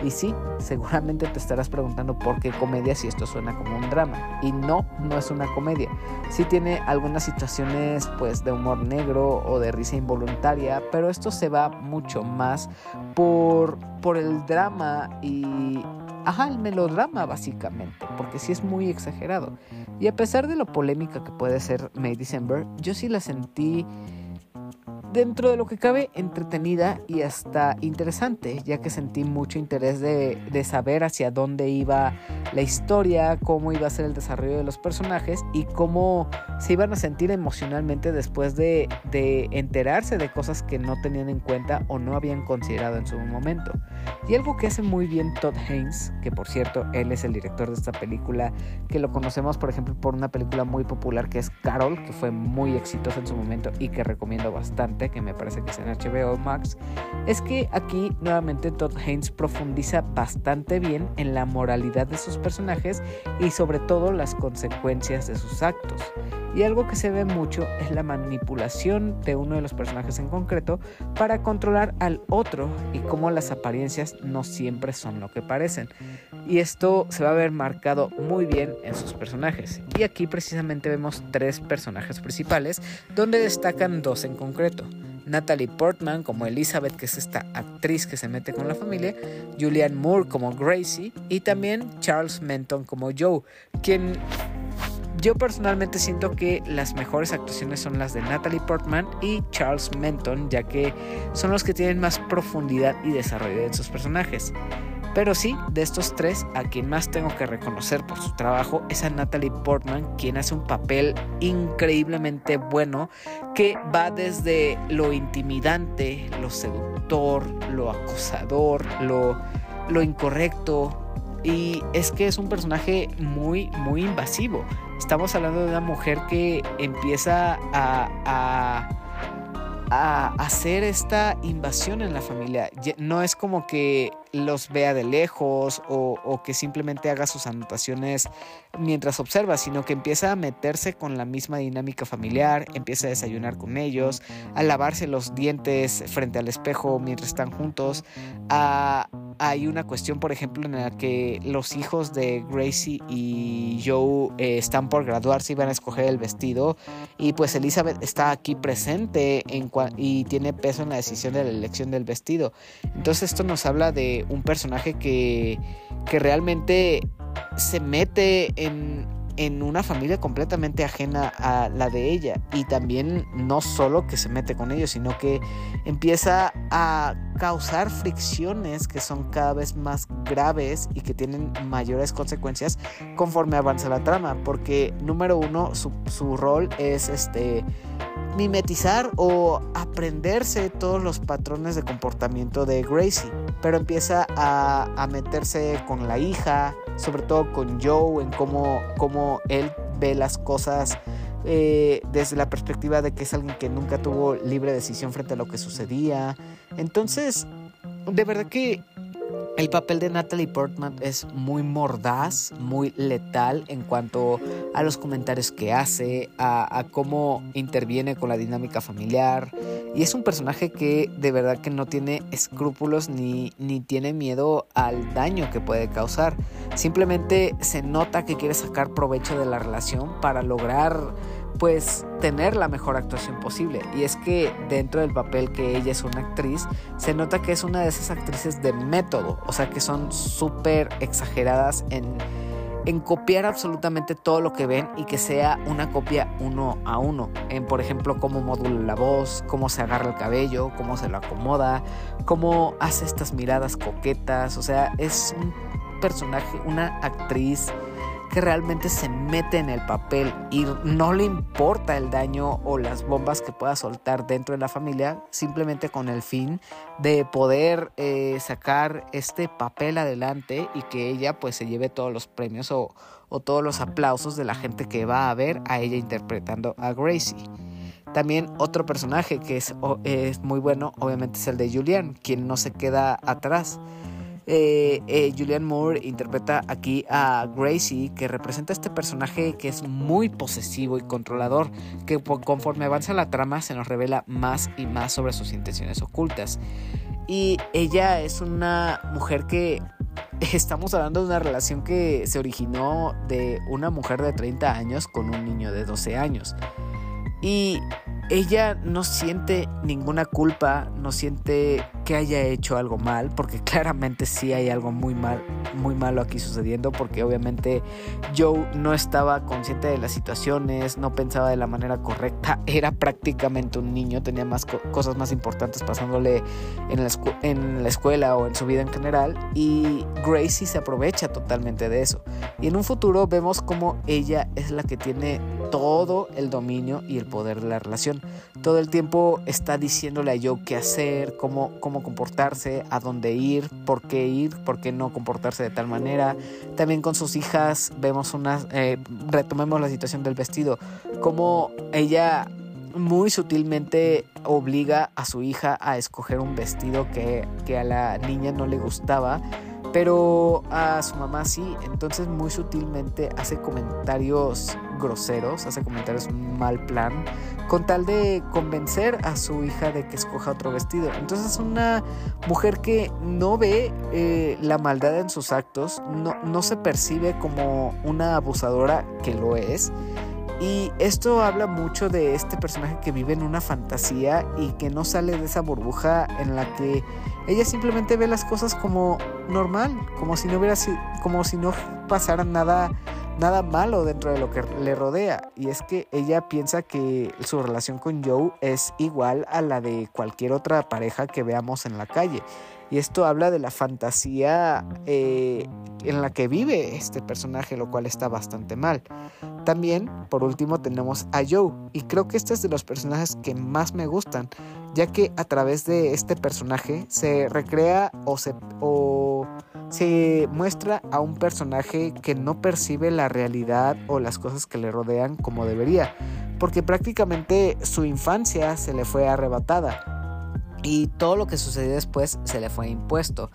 Y sí, seguramente te estarás preguntando por qué comedia si esto suena como un drama. Y no, no es una comedia. Sí tiene algunas situaciones pues de humor negro o de risa involuntaria, pero esto se va mucho más por, por el drama y ajá, el melodrama básicamente, porque sí es muy exagerado. Y a pesar de lo polémica que puede ser May December, yo sí la sentí dentro de lo que cabe entretenida y hasta interesante, ya que sentí mucho interés de, saber hacia dónde iba la historia, cómo iba a ser el desarrollo de los personajes y cómo se iban a sentir emocionalmente después de, de enterarse de cosas que no tenían en cuenta o no habían considerado en su momento. Y algo que hace muy bien Todd Haynes, que por cierto él es el director de esta película, que lo conocemos por ejemplo por una película muy popular que es Carol, que fue muy exitosa en su momento y que recomiendo bastante que me parece que es en HBO Max, es que aquí nuevamente Todd Haynes profundiza bastante bien en la moralidad de sus personajes y sobre todo las consecuencias de sus actos. Y algo que se ve mucho es la manipulación de uno de los personajes en concreto para controlar al otro y cómo las apariencias no siempre son lo que parecen. Y esto se va a ver marcado muy bien en sus personajes. Y aquí precisamente vemos tres personajes principales donde destacan dos en concreto. Natalie Portman como Elizabeth, que es esta actriz que se mete con la familia, Julianne Moore como Gracie y también Charles Menton como Joe, quien yo personalmente siento que las mejores actuaciones son las de Natalie Portman y Charles Menton, ya que son los que tienen más profundidad y desarrollo de sus personajes. Pero sí, de estos tres, a quien más tengo que reconocer por su trabajo es a Natalie Portman, quien hace un papel increíblemente bueno que va desde lo intimidante, lo seductor, lo acosador, lo, lo incorrecto. Y es que es un personaje muy, muy invasivo. Estamos hablando de una mujer que empieza a, a a hacer esta invasión en la familia. No es como que los vea de lejos o, que simplemente haga sus anotaciones mientras observa, sino que empieza a meterse con la misma dinámica familiar, empieza a desayunar con ellos, a lavarse los dientes frente al espejo mientras están juntos. hay una cuestión, por ejemplo, en la que los hijos de Gracie y Joe eh, están por graduarse y van a escoger el vestido y pues Elizabeth está aquí presente y tiene peso en la decisión de la elección del vestido. Entonces esto nos habla de un personaje que, que realmente se mete en, en una familia completamente ajena a la de ella. Y también no solo que se mete con ellos sino que empieza a causar fricciones que son cada vez más graves y que tienen mayores consecuencias conforme avanza la trama. Porque número uno su, su rol es este mimetizar o aprenderse todos los patrones de comportamiento de Gracie, pero empieza a, a meterse con la hija, sobre todo con Joe, en cómo, cómo él ve las cosas eh, desde la perspectiva de que es alguien que nunca tuvo libre decisión frente a lo que sucedía. Entonces, de verdad que el papel de Natalie Portman es muy mordaz, muy letal en cuanto a los comentarios que hace, a, cómo interviene con la dinámica familiar. Y es un personaje que de verdad que no tiene escrúpulos ni, ni tiene miedo al daño que puede causar. Simplemente se nota que quiere sacar provecho de la relación para lograr pues tener la mejor actuación posible. Y es que dentro del papel que ella es una actriz, se nota que es una de esas actrices de método, o sea que son súper exageradas en, en copiar absolutamente todo lo que ven y que sea una copia uno a uno. En, por ejemplo, cómo modula la voz, cómo se agarra el cabello, cómo se lo acomoda, cómo hace estas miradas coquetas. O sea, es un personaje, una actriz que realmente se mete en el papel y no le importa el daño o las bombas que pueda soltar dentro de la familia, simplemente con el fin de poder eh, sacar este papel adelante y que ella pues se lleve todos los premios o, todos los aplausos de la gente que va a ver a ella interpretando a Gracie. También otro personaje que es, es muy bueno, obviamente es el de Julian, quien no se queda atrás. Eh, eh, Julianne Moore interpreta aquí a Gracie, que representa este personaje que es muy posesivo y controlador, que conforme avanza la trama se nos revela más y más sobre sus intenciones ocultas. Y ella es una mujer que estamos hablando de una relación que se originó de una mujer de 30 años con un niño de 12 años. Y ella no siente ninguna culpa, no siente que haya hecho algo mal, porque claramente sí hay algo muy mal, muy malo aquí sucediendo, porque obviamente Joe no estaba consciente de las situaciones, no pensaba de la manera correcta, era prácticamente un niño, tenía más cosas más importantes pasándole en la, escuela o en su vida en general, y Gracie se aprovecha totalmente de eso. Y en un futuro vemos como ella es la que tiene todo el dominio y el poder de la relación. Todo el tiempo está diciéndole a Joe qué hacer, cómo, cómo comportarse, a dónde ir, por qué ir, por qué no comportarse de tal manera. También con sus hijas vemos una, eh, retomemos la situación del vestido, cómo ella muy sutilmente obliga a su hija a escoger un vestido que, que a la niña no le gustaba pero a su mamá sí, entonces muy sutilmente hace comentarios groseros, hace comentarios mal plan, con tal de convencer a su hija de que escoja otro vestido. Entonces es una mujer que no ve eh, la maldad en sus actos, no, no se percibe como una abusadora que lo es. Y esto habla mucho de este personaje que vive en una fantasía y que no sale de esa burbuja en la que ella simplemente ve las cosas como normal, como si no hubiera como si no pasara nada nada malo dentro de lo que le rodea. Y es que ella piensa que su relación con Joe es igual a la de cualquier otra pareja que veamos en la calle y esto habla de la fantasía eh, en la que vive este personaje, lo cual está bastante mal. También, por último, tenemos a Joe, y creo que este es de los personajes que más me gustan, ya que a través de este personaje se recrea o se, o se muestra a un personaje que no percibe la realidad o las cosas que le rodean como debería, porque prácticamente su infancia se le fue arrebatada y todo lo que sucedió después se le fue impuesto.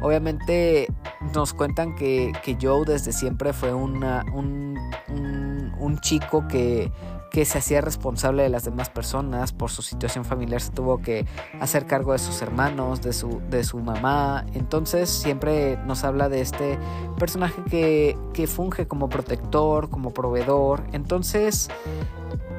Obviamente nos cuentan que, Joe desde siempre fue una, un, un, chico que, que se hacía responsable de las demás personas por su situación familiar se tuvo que hacer cargo de sus hermanos de su, de su mamá entonces siempre nos habla de este personaje que, que funge como protector como proveedor entonces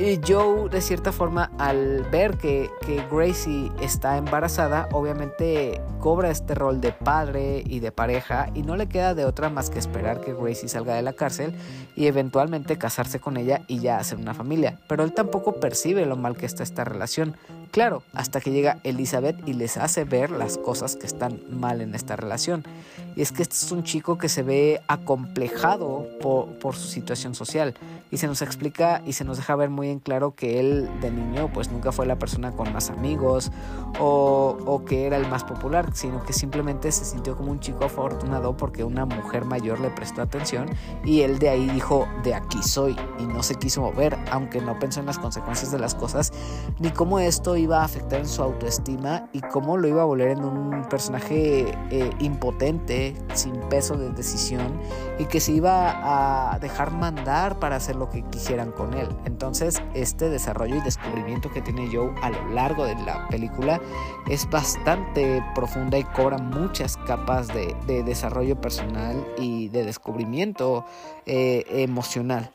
y Joe, de cierta forma, al ver que, que, Gracie está embarazada, obviamente cobra este rol de padre y de pareja y no le queda de otra más que esperar que Gracie salga de la cárcel y eventualmente casarse con ella y ya hacer una familia. Pero él tampoco percibe lo mal que está esta relación. Claro, hasta que llega Elizabeth y les hace ver las cosas que están mal en esta relación. Y es que este es un chico que se ve acomplejado por, su situación social. Y se nos explica y se nos deja ver muy en claro que él de niño pues nunca fue la persona con más amigos o, o que era el más popular, sino que simplemente se sintió como un chico afortunado porque una mujer mayor le prestó atención y él de ahí dijo de aquí soy y no se quiso mover, aunque no pensó en las consecuencias de las cosas ni cómo esto iba a afectar en su autoestima y cómo lo iba a volver en un personaje eh, impotente, sin peso de decisión y que se iba a dejar mandar para hacer lo que quisieran con él. Entonces este desarrollo y descubrimiento que tiene Joe a lo largo de la película es bastante profunda y cobra muchas capas de, desarrollo personal y de descubrimiento eh, emocional.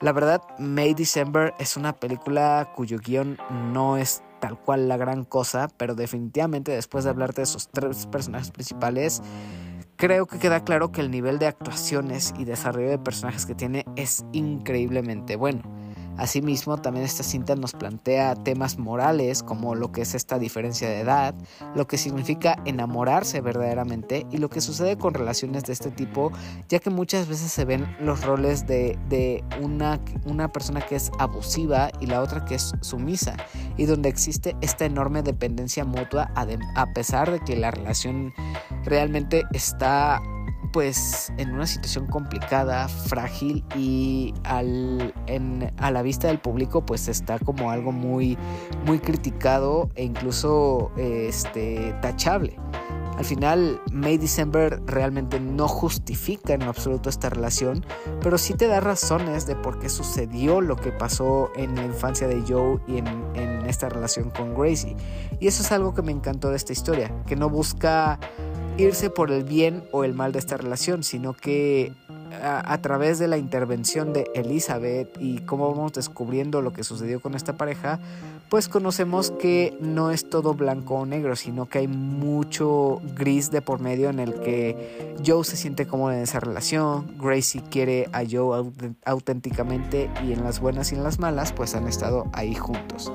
La verdad, May December es una película cuyo guion no es tal cual la gran cosa, pero definitivamente después de hablarte de esos tres personajes principales, creo que queda claro que el nivel de actuaciones y desarrollo de personajes que tiene es increíblemente bueno. Asimismo, también esta cinta nos plantea temas morales como lo que es esta diferencia de edad, lo que significa enamorarse verdaderamente y lo que sucede con relaciones de este tipo, ya que muchas veces se ven los roles de, una, una persona que es abusiva y la otra que es sumisa, y donde existe esta enorme dependencia mutua a pesar de que la relación realmente está pues en una situación complicada, frágil y al, a la vista del público pues está como algo muy, muy criticado e incluso este, tachable. Al final, May December realmente no justifica en absoluto esta relación, pero sí te da razones de por qué sucedió lo que pasó en la infancia de Joe y en, en esta relación con Gracie. Y eso es algo que me encantó de esta historia, que no busca irse por el bien o el mal de esta relación, sino que a, través de la intervención de Elizabeth y cómo vamos descubriendo lo que sucedió con esta pareja, pues conocemos que no es todo blanco o negro, sino que hay mucho gris de por medio en el que Joe se siente cómodo en esa relación, Gracie quiere a Joe auténticamente y en las buenas y en las malas pues han estado ahí juntos.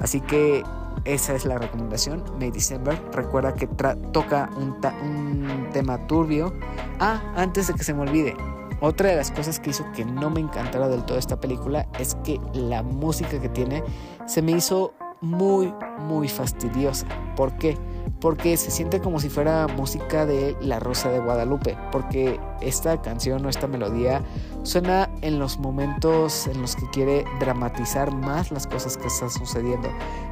Así que esa es la recomendación, May December. Recuerda que toca un, tema turbio. Ah, antes de que se me olvide, otra de las cosas que hizo que no me encantara del todo esta película es que la música que tiene se me hizo muy, muy fastidiosa. ¿Por qué? Porque se siente como si fuera música de La Rosa de Guadalupe. Porque esta canción o esta melodía suena en los momentos en los que quiere dramatizar más las cosas que están sucediendo.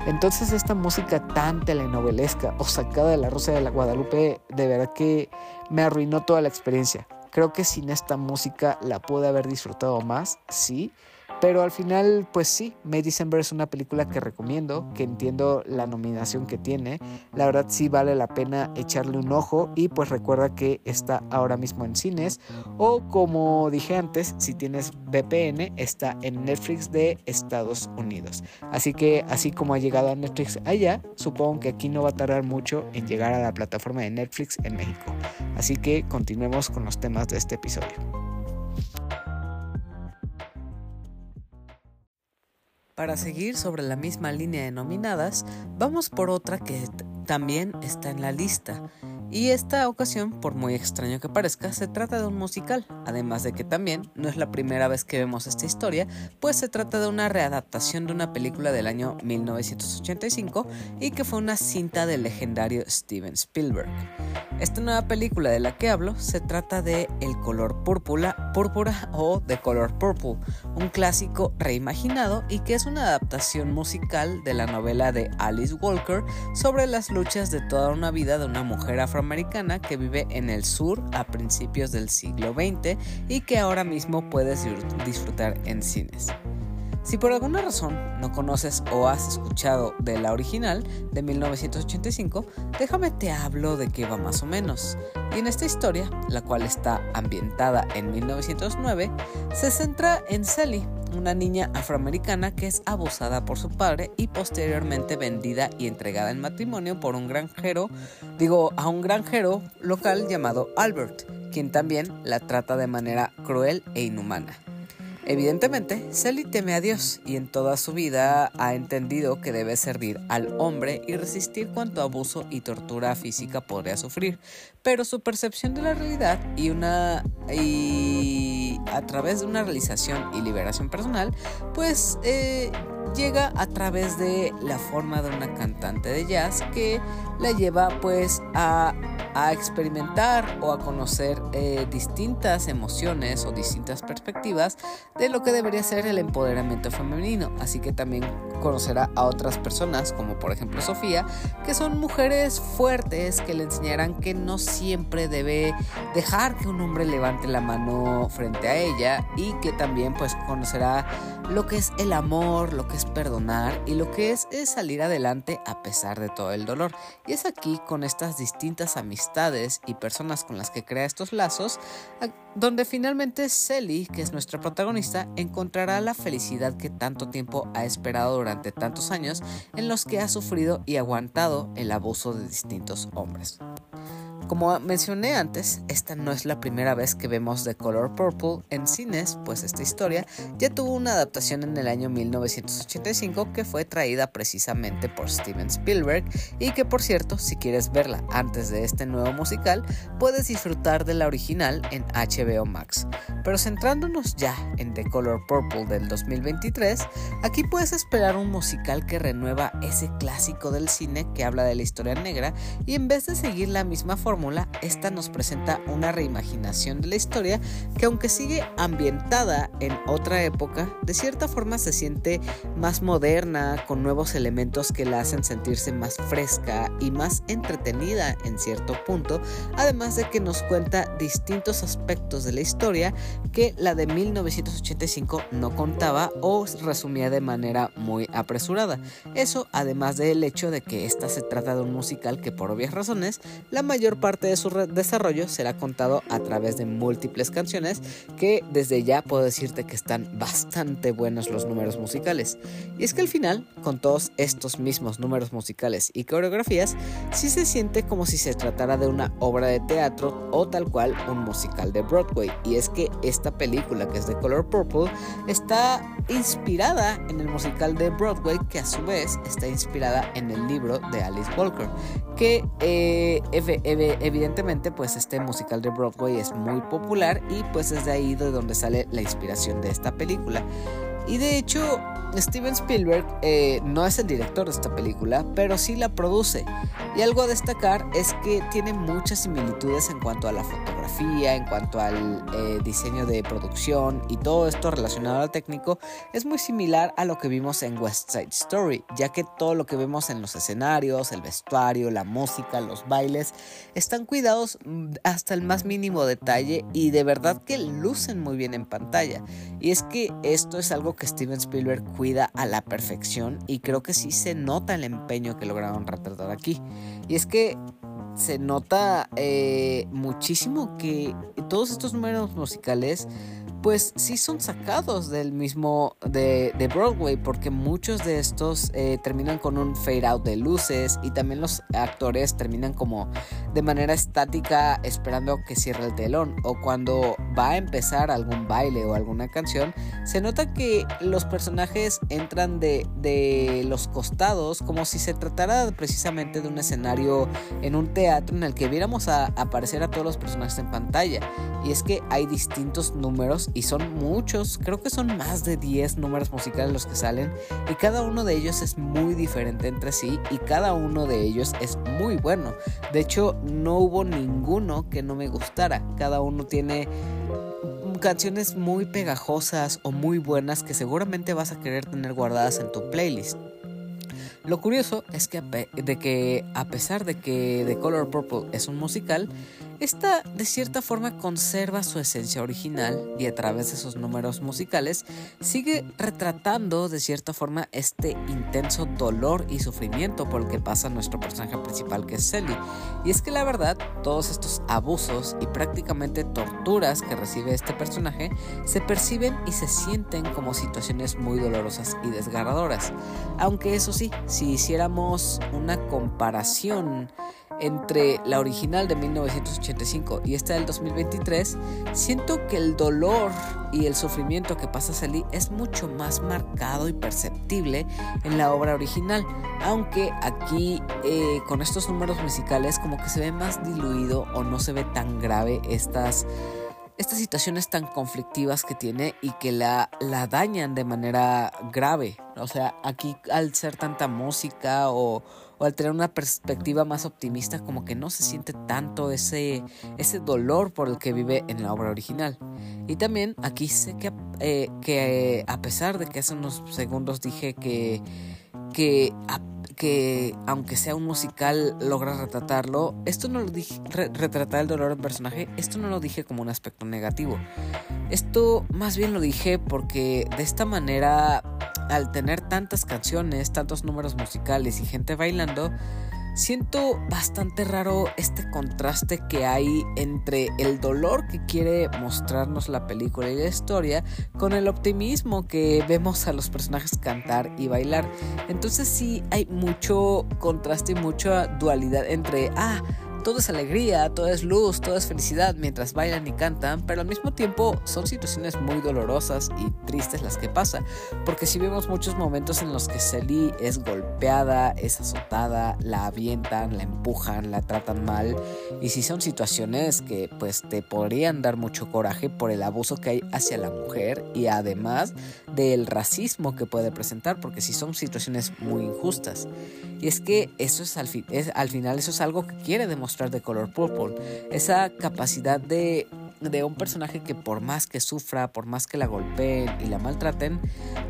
Entonces esta música tan telenovelesca o sacada de La Rosa de la Guadalupe, de verdad que me arruinó toda la experiencia. Creo que sin esta música la pude haber disfrutado más, sí, pero al final, pues sí, May December es una película que recomiendo, que entiendo la nominación que tiene. La verdad sí vale la pena echarle un ojo y pues recuerda que está ahora mismo en cines. O como dije antes, si tienes VPN, está en Netflix de Estados Unidos. Así que así como ha llegado a Netflix allá, supongo que aquí no va a tardar mucho en llegar a la plataforma de Netflix en México. Así que continuemos con los temas de este episodio. Para seguir sobre la misma línea de nominadas, vamos por otra que también está en la lista y esta ocasión, por muy extraño que parezca, se trata de un musical, además de que también no es la primera vez que vemos esta historia, pues se trata de una readaptación de una película del año 1985 y que fue una cinta del legendario Steven Spielberg. Esta nueva película de la que hablo se trata de El color púrpura, púrpura o The Color Purple, un clásico reimaginado y que es una adaptación musical de la novela de Alice Walker sobre las luchas de toda una vida de una mujer afroamericana americana que vive en el sur a principios del siglo XX y que ahora mismo puedes disfrutar en cines. Si por alguna razón no conoces o has escuchado de la original de 1985, déjame te hablo de qué va más o menos. Y en esta historia, la cual está ambientada en 1909, se centra en Sally, una niña afroamericana que es abusada por su padre y posteriormente vendida y entregada en matrimonio por un granjero, digo, a un granjero local llamado Albert, quien también la trata de manera cruel e inhumana. Evidentemente, Sally teme a Dios y en toda su vida ha entendido que debe servir al hombre y resistir cuanto abuso y tortura física podría sufrir, pero su percepción de la realidad y una y a través de una realización y liberación personal, pues eh, llega a través de la forma de una cantante de jazz que la lleva pues a experimentar o a conocer eh, distintas emociones o distintas perspectivas de lo que debería ser el empoderamiento femenino. Así que también conocerá a otras personas, como por ejemplo Sofía, que son mujeres fuertes que le enseñarán que no siempre debe dejar que un hombre levante la mano frente a ella y que también pues conocerá lo que es el amor, lo que es perdonar y lo que es, es salir adelante a pesar de todo el dolor. Y es aquí con estas distintas amistades y personas con las que crea estos lazos, donde finalmente Sally, que es nuestra protagonista, encontrará la felicidad que tanto tiempo ha esperado durante tantos años en los que ha sufrido y aguantado el abuso de distintos hombres. Como mencioné antes, esta no es la primera vez que vemos The Color Purple en cines, pues esta historia ya tuvo una adaptación en el año 1985 que fue traída precisamente por Steven Spielberg y que por cierto, si quieres verla antes de este nuevo musical, puedes disfrutar de la original en HBO Max. Pero centrándonos ya en The Color Purple del 2023, aquí puedes esperar un musical que renueva ese clásico del cine que habla de la historia negra y en vez de seguir la misma forma esta nos presenta una reimaginación de la historia que aunque sigue ambientada en otra época, de cierta forma se siente más moderna, con nuevos elementos que la hacen sentirse más fresca y más entretenida en cierto punto, además de que nos cuenta distintos aspectos de la historia que la de 1985 no contaba o resumía de manera muy apresurada. Eso además del hecho de que esta se trata de un musical que por obvias razones la mayor parte parte de su desarrollo será contado a través de múltiples canciones que desde ya puedo decirte que están bastante buenos los números musicales. Y es que al final, con todos estos mismos números musicales y coreografías, sí se siente como si se tratara de una obra de teatro o tal cual un musical de Broadway. Y es que esta película que es de Color Purple está inspirada en el musical de Broadway que a su vez está inspirada en el libro de Alice Walker que eh, evidentemente pues este musical de Broadway es muy popular y pues es de ahí de donde sale la inspiración de esta película. Y de hecho, Steven Spielberg eh, no es el director de esta película, pero sí la produce. Y algo a destacar es que tiene muchas similitudes en cuanto a la fotografía, en cuanto al eh, diseño de producción y todo esto relacionado al técnico es muy similar a lo que vimos en West Side Story, ya que todo lo que vemos en los escenarios, el vestuario, la música, los bailes, están cuidados mm, hasta el más mínimo detalle y de verdad que lucen muy bien en pantalla. Y es que esto es algo que Steven Spielberg cuida a la perfección y creo que sí se nota el empeño que lograron retratar aquí. Y es que se nota eh, muchísimo que todos estos números musicales pues sí son sacados del mismo de, Broadway porque muchos de estos eh, terminan con un fade out de luces y también los actores terminan como de manera estática esperando que cierre el telón o cuando va a empezar algún baile o alguna canción se nota que los personajes entran de, de los costados como si se tratara precisamente de un escenario en un teatro en el que viéramos aparecer a todos los personajes en pantalla. Y es que hay distintos números y son muchos, creo que son más de 10 números musicales los que salen y cada uno de ellos es muy diferente entre sí y cada uno de ellos es muy bueno. De hecho, no hubo ninguno que no me gustara, cada uno tiene canciones muy pegajosas o muy buenas que seguramente vas a querer tener guardadas en tu playlist. Lo curioso es que, de que a pesar de que The Color Purple es un musical, esta de cierta forma conserva su esencia original y a través de sus números musicales sigue retratando de cierta forma este intenso dolor y sufrimiento por el que pasa nuestro personaje principal que es Sally. Y es que la verdad, todos estos abusos y prácticamente torturas que recibe este personaje se perciben y se sienten como situaciones muy dolorosas y desgarradoras. Aunque eso sí, si hiciéramos una comparación entre la original de 1985 y esta del 2023, siento que el dolor y el sufrimiento que pasa Sally es mucho más marcado y perceptible en la obra original, aunque aquí eh, con estos números musicales como que se ve más diluido o no se ve tan grave estas estas situaciones tan conflictivas que tiene y que la, la dañan de manera grave. O sea, aquí al ser tanta música o, o, al tener una perspectiva más optimista, como que no se siente tanto ese, ese dolor por el que vive en la obra original. Y también aquí sé que, eh, que a pesar de que hace unos segundos dije que, que que aunque sea un musical logra retratarlo, esto no lo dije, retratar el dolor del personaje, esto no lo dije como un aspecto negativo. Esto más bien lo dije porque de esta manera, al tener tantas canciones, tantos números musicales y gente bailando, Siento bastante raro este contraste que hay entre el dolor que quiere mostrarnos la película y la historia con el optimismo que vemos a los personajes cantar y bailar. Entonces sí hay mucho contraste y mucha dualidad entre, ah, todo es alegría, todo es luz, todo es felicidad mientras bailan y cantan, pero al mismo tiempo son situaciones muy dolorosas y tristes las que pasan, porque si vemos muchos momentos en los que Selly es golpeada, es azotada, la avientan, la empujan, la tratan mal, y si son situaciones que pues te podrían dar mucho coraje por el abuso que hay hacia la mujer y además del racismo que puede presentar, porque si son situaciones muy injustas. Y es que eso es al, es, al final eso es algo que quiere demostrar de color purple. Esa capacidad de, de un personaje que por más que sufra, por más que la golpeen y la maltraten,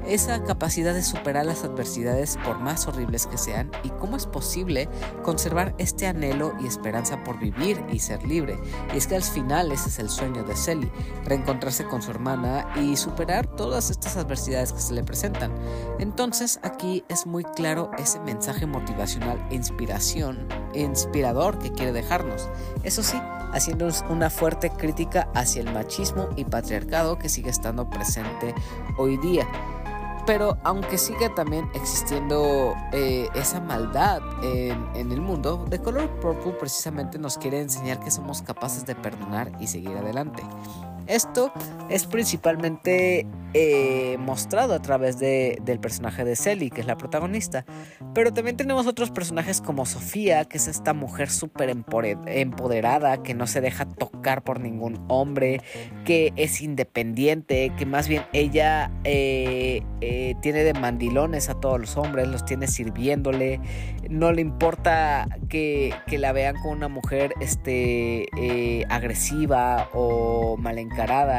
esa capacidad de superar las adversidades por más horribles que sean y cómo es posible conservar este anhelo y esperanza por vivir y ser libre. Y es que al final ese es el sueño de Sally, reencontrarse con su hermana y superar todas estas adversidades que se le presentan. Entonces aquí es muy claro ese mensaje motivacional e inspiración, inspirador que quiere dejarnos. Eso sí, haciendo una fuerte crítica hacia el machismo y patriarcado que sigue estando presente hoy día. Pero aunque siga también existiendo eh, esa maldad en, en, el mundo, The Color Purple precisamente nos quiere enseñar que somos capaces de perdonar y seguir adelante. Esto es principalmente eh, mostrado a través de, del personaje de Sally, que es la protagonista. Pero también tenemos otros personajes como Sofía, que es esta mujer súper empoderada, que no se deja tocar por ningún hombre, que es independiente, que más bien ella eh, eh, tiene de mandilones a todos los hombres, los tiene sirviéndole, no le importa que, que la vean como una mujer este, agresiva o mal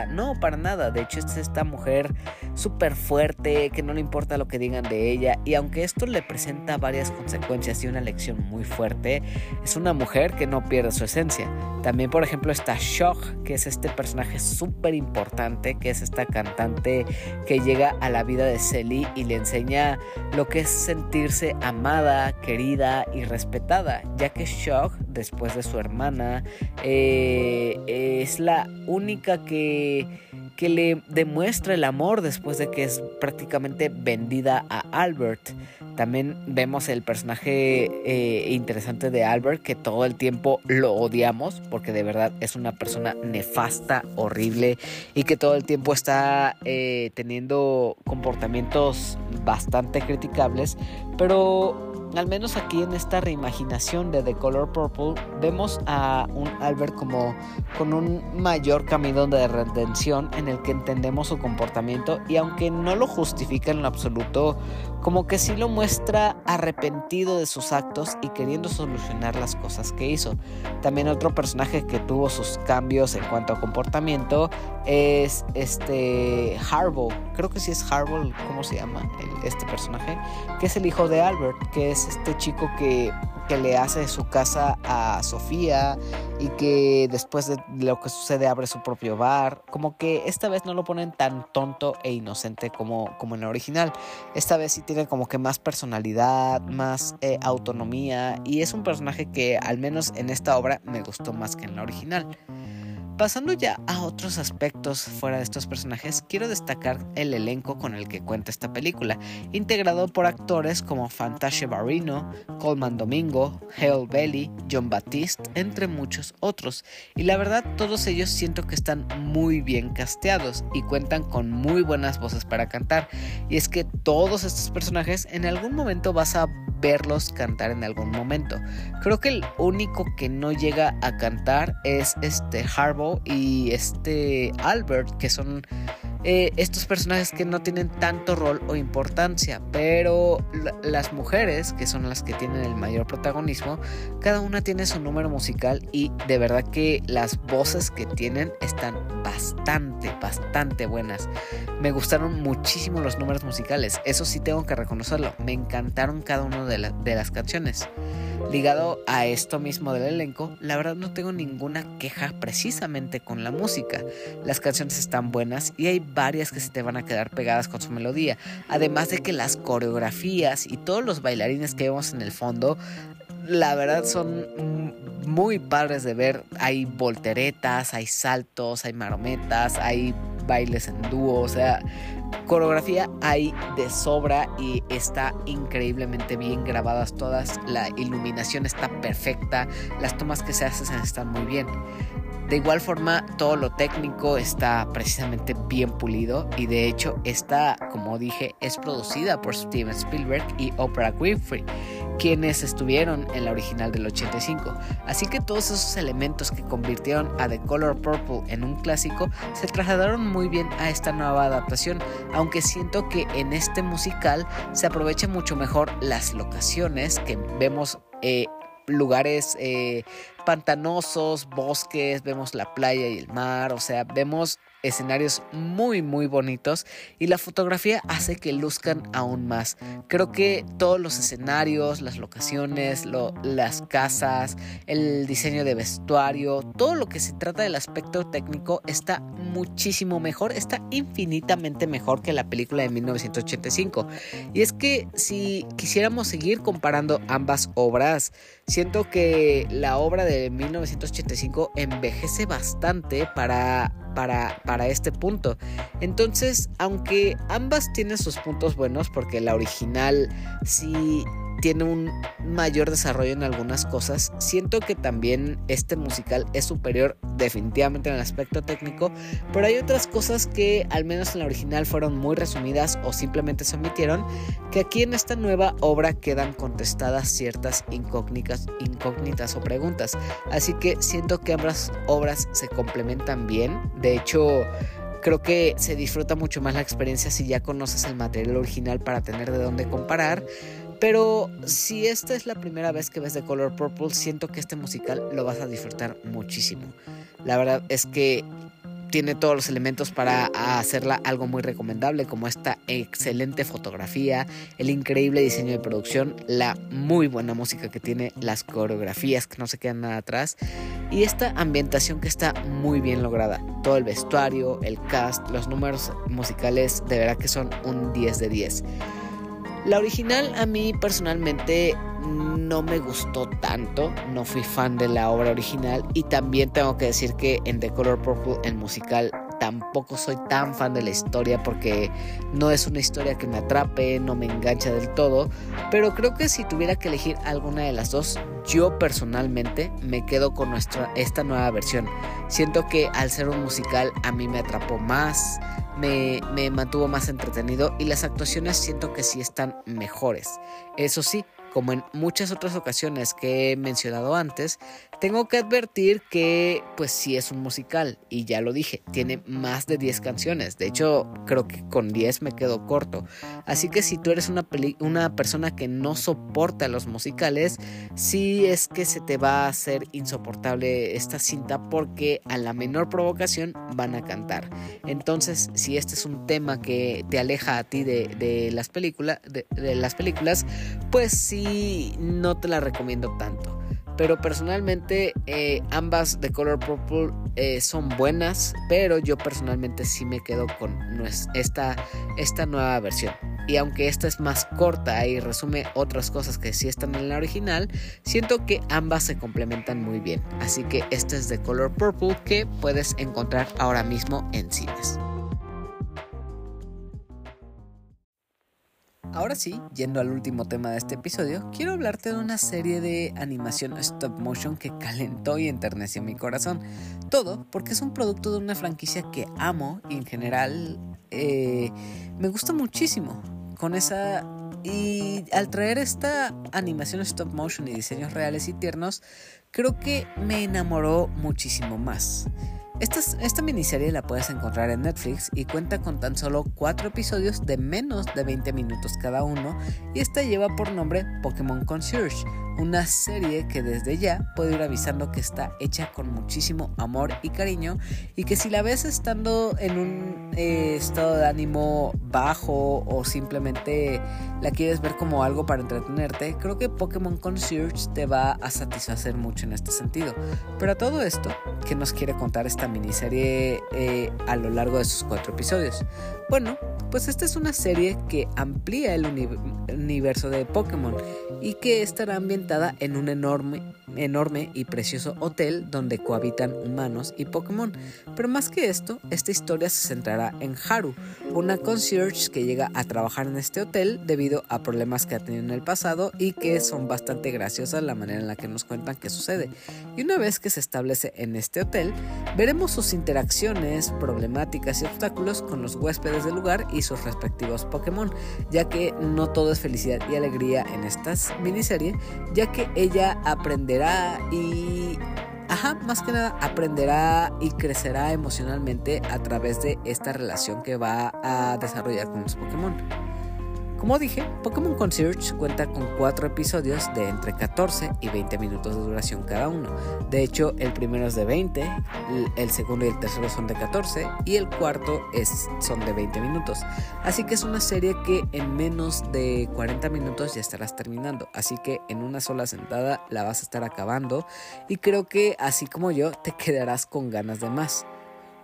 no, para nada, de hecho es esta mujer súper fuerte, que no le importa lo que digan de ella. Y aunque esto le presenta varias consecuencias y una lección muy fuerte, es una mujer que no pierde su esencia. También, por ejemplo, está Shock, que es este personaje súper importante, que es esta cantante que llega a la vida de Selly y le enseña lo que es sentirse amada, querida y respetada, ya que Shock, después de su hermana, eh, es la única que le demuestra el amor después de que es prácticamente vendida a Albert. También vemos el personaje eh, interesante de Albert que todo el tiempo lo odiamos porque de verdad es una persona nefasta, horrible y que todo el tiempo está eh, teniendo comportamientos bastante criticables, pero al menos aquí en esta reimaginación de The Color Purple, vemos a un Albert como con un mayor camino de redención en el que entendemos su comportamiento y aunque no lo justifica en lo absoluto, como que sí lo muestra arrepentido de sus actos y queriendo solucionar las cosas que hizo. También otro personaje que tuvo sus cambios en cuanto a comportamiento es este Harbo, creo que sí es Harbo, ¿cómo se llama este personaje? Que es el hijo de Albert, que es este chico que, que le hace su casa a Sofía y que después de lo que sucede abre su propio bar. Como que esta vez no lo ponen tan tonto e inocente como, como en la original. Esta vez sí tiene como que más personalidad, más eh, autonomía y es un personaje que al menos en esta obra me gustó más que en la original. Pasando ya a otros aspectos fuera de estos personajes, quiero destacar el elenco con el que cuenta esta película, integrado por actores como Fantasia Barrino, Coleman Domingo, Hale Bailey, John Baptiste, entre muchos otros. Y la verdad, todos ellos siento que están muy bien casteados y cuentan con muy buenas voces para cantar. Y es que todos estos personajes en algún momento vas a verlos cantar en algún momento. Creo que el único que no llega a cantar es este Y este Albert, que son eh, estos personajes que no tienen tanto rol o importancia, pero las mujeres, que son las que tienen el mayor protagonismo, cada una tiene su número musical y de verdad que las voces que tienen están bastante, bastante buenas. Me gustaron muchísimo los números musicales, eso sí tengo que reconocerlo, me encantaron cada una de, de las canciones. Ligado a esto mismo del elenco, la verdad no tengo ninguna queja precisamente con la música. Las canciones están buenas y hay varias que se te van a quedar pegadas con su melodía. Además de que las coreografías y todos los bailarines que vemos en el fondo, la verdad son muy padres de ver. Hay volteretas, hay saltos, hay marometas, hay bailes en dúo, o sea, coreografía hay de sobra y está increíblemente bien grabadas todas, la iluminación está perfecta, las tomas que se hacen están muy bien. De igual forma, todo lo técnico está precisamente bien pulido y de hecho esta, como dije, es producida por Steven Spielberg y Oprah Winfrey, quienes estuvieron en la original del 85. Así que todos esos elementos que convirtieron a The Color Purple en un clásico se trasladaron muy bien a esta nueva adaptación, aunque siento que en este musical se aprovecha mucho mejor las locaciones que vemos eh, lugares eh, pantanosos, bosques, vemos la playa y el mar, o sea, vemos escenarios muy muy bonitos y la fotografía hace que luzcan aún más. Creo que todos los escenarios, las locaciones, las casas, el diseño de vestuario, todo lo que se trata del aspecto técnico está muchísimo mejor, está infinitamente mejor que la película de 1985. Y es que si quisiéramos seguir comparando ambas obras, siento que la obra de 1985 envejece bastante para para, para este punto. Entonces, aunque ambas tienen sus puntos buenos, porque la original sí tiene un mayor desarrollo en algunas cosas. Siento que también este musical es superior definitivamente en el aspecto técnico, pero hay otras cosas que al menos en la original fueron muy resumidas o simplemente se omitieron, que aquí en esta nueva obra quedan contestadas ciertas incógnitas, incógnitas o preguntas. Así que siento que ambas obras se complementan bien. De hecho, creo que se disfruta mucho más la experiencia si ya conoces el material original para tener de dónde comparar. Pero si esta es la primera vez que ves The Color Purple, siento que este musical lo vas a disfrutar muchísimo. La verdad es que tiene todos los elementos para hacerla algo muy recomendable, como esta excelente fotografía, el increíble diseño de producción, la muy buena música que tiene, las coreografías que no se quedan nada atrás y esta ambientación que está muy bien lograda. Todo el vestuario, el cast, los números musicales, de verdad que son un 10 de 10. La original a mí personalmente no me gustó tanto, no fui fan de la obra original y también tengo que decir que en The Color Purple, el musical, tampoco soy tan fan de la historia porque no es una historia que me atrape, no me engancha del todo, pero creo que si tuviera que elegir alguna de las dos, yo personalmente me quedo con nuestra, esta nueva versión. Siento que al ser un musical a mí me atrapó más, me, mantuvo más entretenido y las actuaciones siento que sí están mejores. Eso sí, como en muchas otras ocasiones que he mencionado antes, tengo que advertir que pues sí es un musical y ya lo dije, tiene más de 10 canciones, de hecho creo que con 10 me quedo corto, así que si tú eres una, una persona que no soporta los musicales, sí es que se te va a hacer insoportable esta cinta porque a la menor provocación van a cantar. Entonces, si este es un tema que te aleja a ti de, las, películas de las películas, pues sí, no te la recomiendo tanto. Pero personalmente eh, ambas de Color Purple eh, son buenas, pero yo personalmente sí me quedo con esta, esta nueva versión. Y aunque esta es más corta y resume otras cosas que sí están en la original, siento que ambas se complementan muy bien. Así que esta es de Color Purple que puedes encontrar ahora mismo en cines. Ahora sí, yendo al último tema de este episodio, quiero hablarte de una serie de animación stop motion que calentó y enterneció mi corazón. Todo porque es un producto de una franquicia que amo y en general eh, me gusta muchísimo. Con esa y al traer esta animación stop motion y diseños reales y tiernos, creo que me enamoró muchísimo más. Esta, esta, miniserie la puedes encontrar en Netflix y cuenta con tan solo 4 episodios de menos de 20 minutos cada uno y esta lleva por nombre Pokémon Concierge, una serie que desde ya puedo ir avisando que está hecha con muchísimo amor y cariño y que si la ves estando en un eh, estado de ánimo bajo o simplemente la quieres ver como algo para entretenerte, creo que Pokémon Concierge te va a satisfacer mucho en este sentido. Pero a todo esto, ¿qué nos quiere contar esta miniserie eh, a lo largo de sus cuatro episodios? Bueno, pues esta es una serie que amplía el universo de Pokémon y que estará ambientada en un enorme, enorme y precioso hotel donde cohabitan humanos y Pokémon. Pero más que esto, esta historia se centrará en Haru, una concierge que llega a trabajar en este hotel debido a problemas que ha tenido en el pasado y que son bastante graciosas la manera en la que nos cuentan qué sucede. Y una vez que se establece en este hotel, veremos sus interacciones, problemáticas y obstáculos con los huéspedes del lugar y sus respectivos Pokémon, ya que no todo es felicidad y alegría en estas miniserie, ya que ella aprenderá y Ajá, más que nada aprenderá y crecerá emocionalmente a través de esta relación que va a desarrollar con los Pokémon. Como dije, Pokémon Concierge cuenta con 4 episodios de entre 14 y 20 minutos de duración cada uno. De hecho, el primero es de 20, el segundo y el tercero son de 14 y el cuarto es, son de 20 minutos. Así que es una serie que en menos de 40 minutos ya estarás terminando. Así que en una sola sentada la vas a estar acabando y creo que así como yo te quedarás con ganas de más.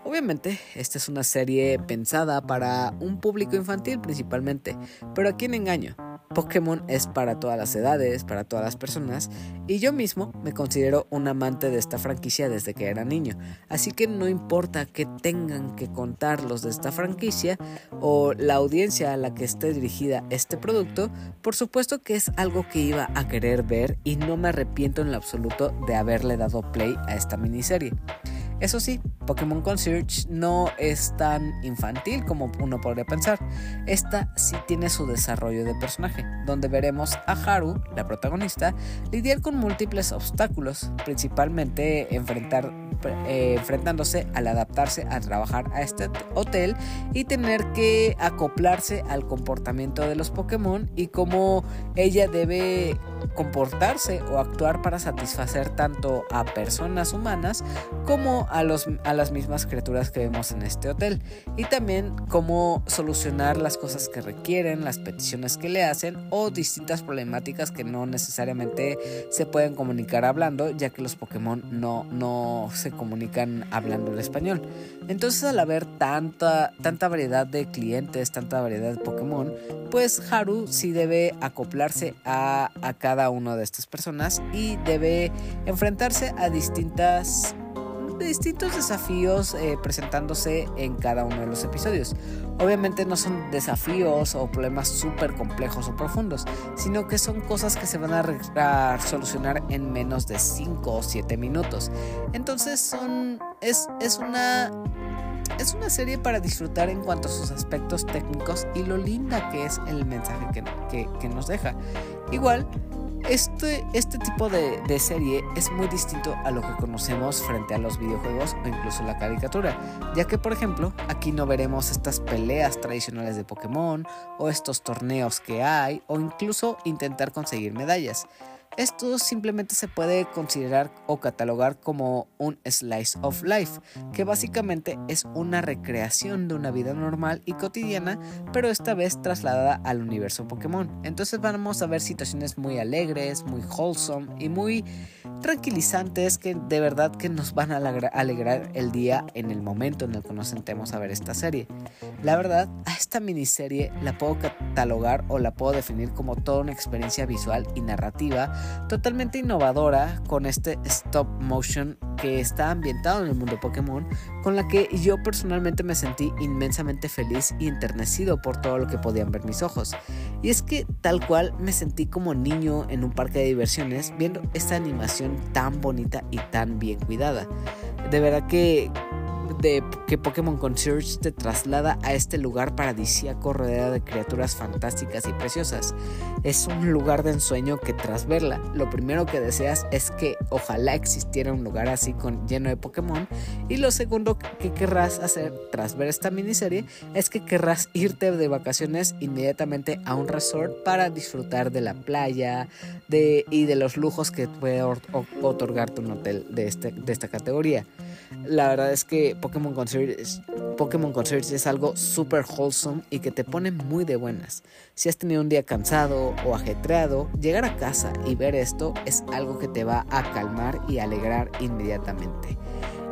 Obviamente, esta es una serie pensada para un público infantil principalmente, pero a quién engaño. Pokémon es para todas las edades, para todas las personas, y yo mismo me considero un amante de esta franquicia desde que era niño, así que no importa que tengan que contar los de esta franquicia o la audiencia a la que esté dirigida este producto, por supuesto que es algo que iba a querer ver y no me arrepiento en lo absoluto de haberle dado play a esta miniserie. Eso sí, Pokémon Concierge no es tan infantil como uno podría pensar. Esta sí tiene su desarrollo de personaje, donde veremos a Haru, la protagonista, lidiar con múltiples obstáculos, principalmente eh, enfrentándose al adaptarse a trabajar a este hotel y tener que acoplarse al comportamiento de los Pokémon y cómo ella debe comportarse o actuar para satisfacer tanto a personas humanas como a, los, a las mismas criaturas que vemos en este hotel y también cómo solucionar las cosas que requieren, las peticiones que le hacen o distintas problemáticas que no necesariamente se pueden comunicar hablando ya que los Pokémon no, no se comunican hablando el español. Entonces al haber tanta, tanta variedad de clientes, tanta variedad de Pokémon, pues Haru sí debe acoplarse a, a cada una de estas personas y debe enfrentarse a distintas distintos desafíos eh, presentándose en cada uno de los episodios. Obviamente no son desafíos o problemas súper complejos o profundos, sino que son cosas que se van a, solucionar en menos de 5 o 7 minutos. Entonces son, es, es una es una serie para disfrutar en cuanto a sus aspectos técnicos y lo linda que es el mensaje que, que nos deja. Igual, este, este tipo de, de, serie es muy distinto a lo que conocemos frente a los videojuegos o incluso la caricatura, ya que por ejemplo aquí no veremos estas peleas tradicionales de Pokémon o estos torneos que hay o incluso intentar conseguir medallas. Esto simplemente se puede considerar o catalogar como un slice of life, que básicamente es una recreación de una vida normal y cotidiana, pero esta vez trasladada al universo Pokémon. Entonces vamos a ver situaciones muy alegres, muy wholesome y muy tranquilizantes que de verdad que nos van a alegrar el día en el momento en el que nos sentemos a ver esta serie. La verdad, a esta miniserie la puedo catalogar o la puedo definir como toda una experiencia visual y narrativa totalmente innovadora con este stop motion que está ambientado en el mundo Pokémon, con la que yo personalmente me sentí inmensamente feliz y enternecido por todo lo que podían ver mis ojos. Y es que tal cual me sentí como niño en un parque de diversiones viendo esta animación tan bonita y tan bien cuidada. De verdad que de que Pokémon Concierge te traslada a este lugar paradisíaco rodeado de criaturas fantásticas y preciosas. Es un lugar de ensueño que tras verla, lo primero que deseas es que ojalá existiera un lugar así con lleno de Pokémon y lo segundo que querrás hacer tras ver esta miniserie es que querrás irte de vacaciones inmediatamente a un resort para disfrutar de la playa de, y de los lujos que puede otorgarte un hotel de, este, de esta categoría. La verdad es que Pokémon Concierge es, Pokémon es algo super wholesome y que te pone muy de buenas. Si has tenido un día cansado o ajetreado, llegar a casa y ver esto es algo que te va a calmar y alegrar inmediatamente.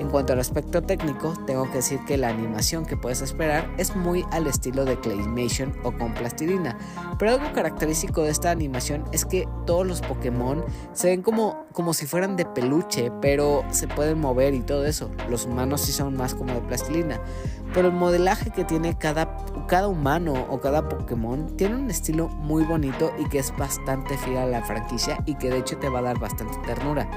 En cuanto al aspecto técnico, tengo que decir que la animación que puedes esperar es muy al estilo de Claymation o con plastilina, pero algo característico de esta animación es que todos los Pokémon se ven como, como si fueran de peluche, pero se pueden mover y todo eso. Los humanos sí son más como de plastilina, pero el modelaje que tiene cada, cada humano o cada Pokémon tiene un estilo muy bonito y que es bastante fiel a la franquicia y que de hecho te va a dar bastante ternura.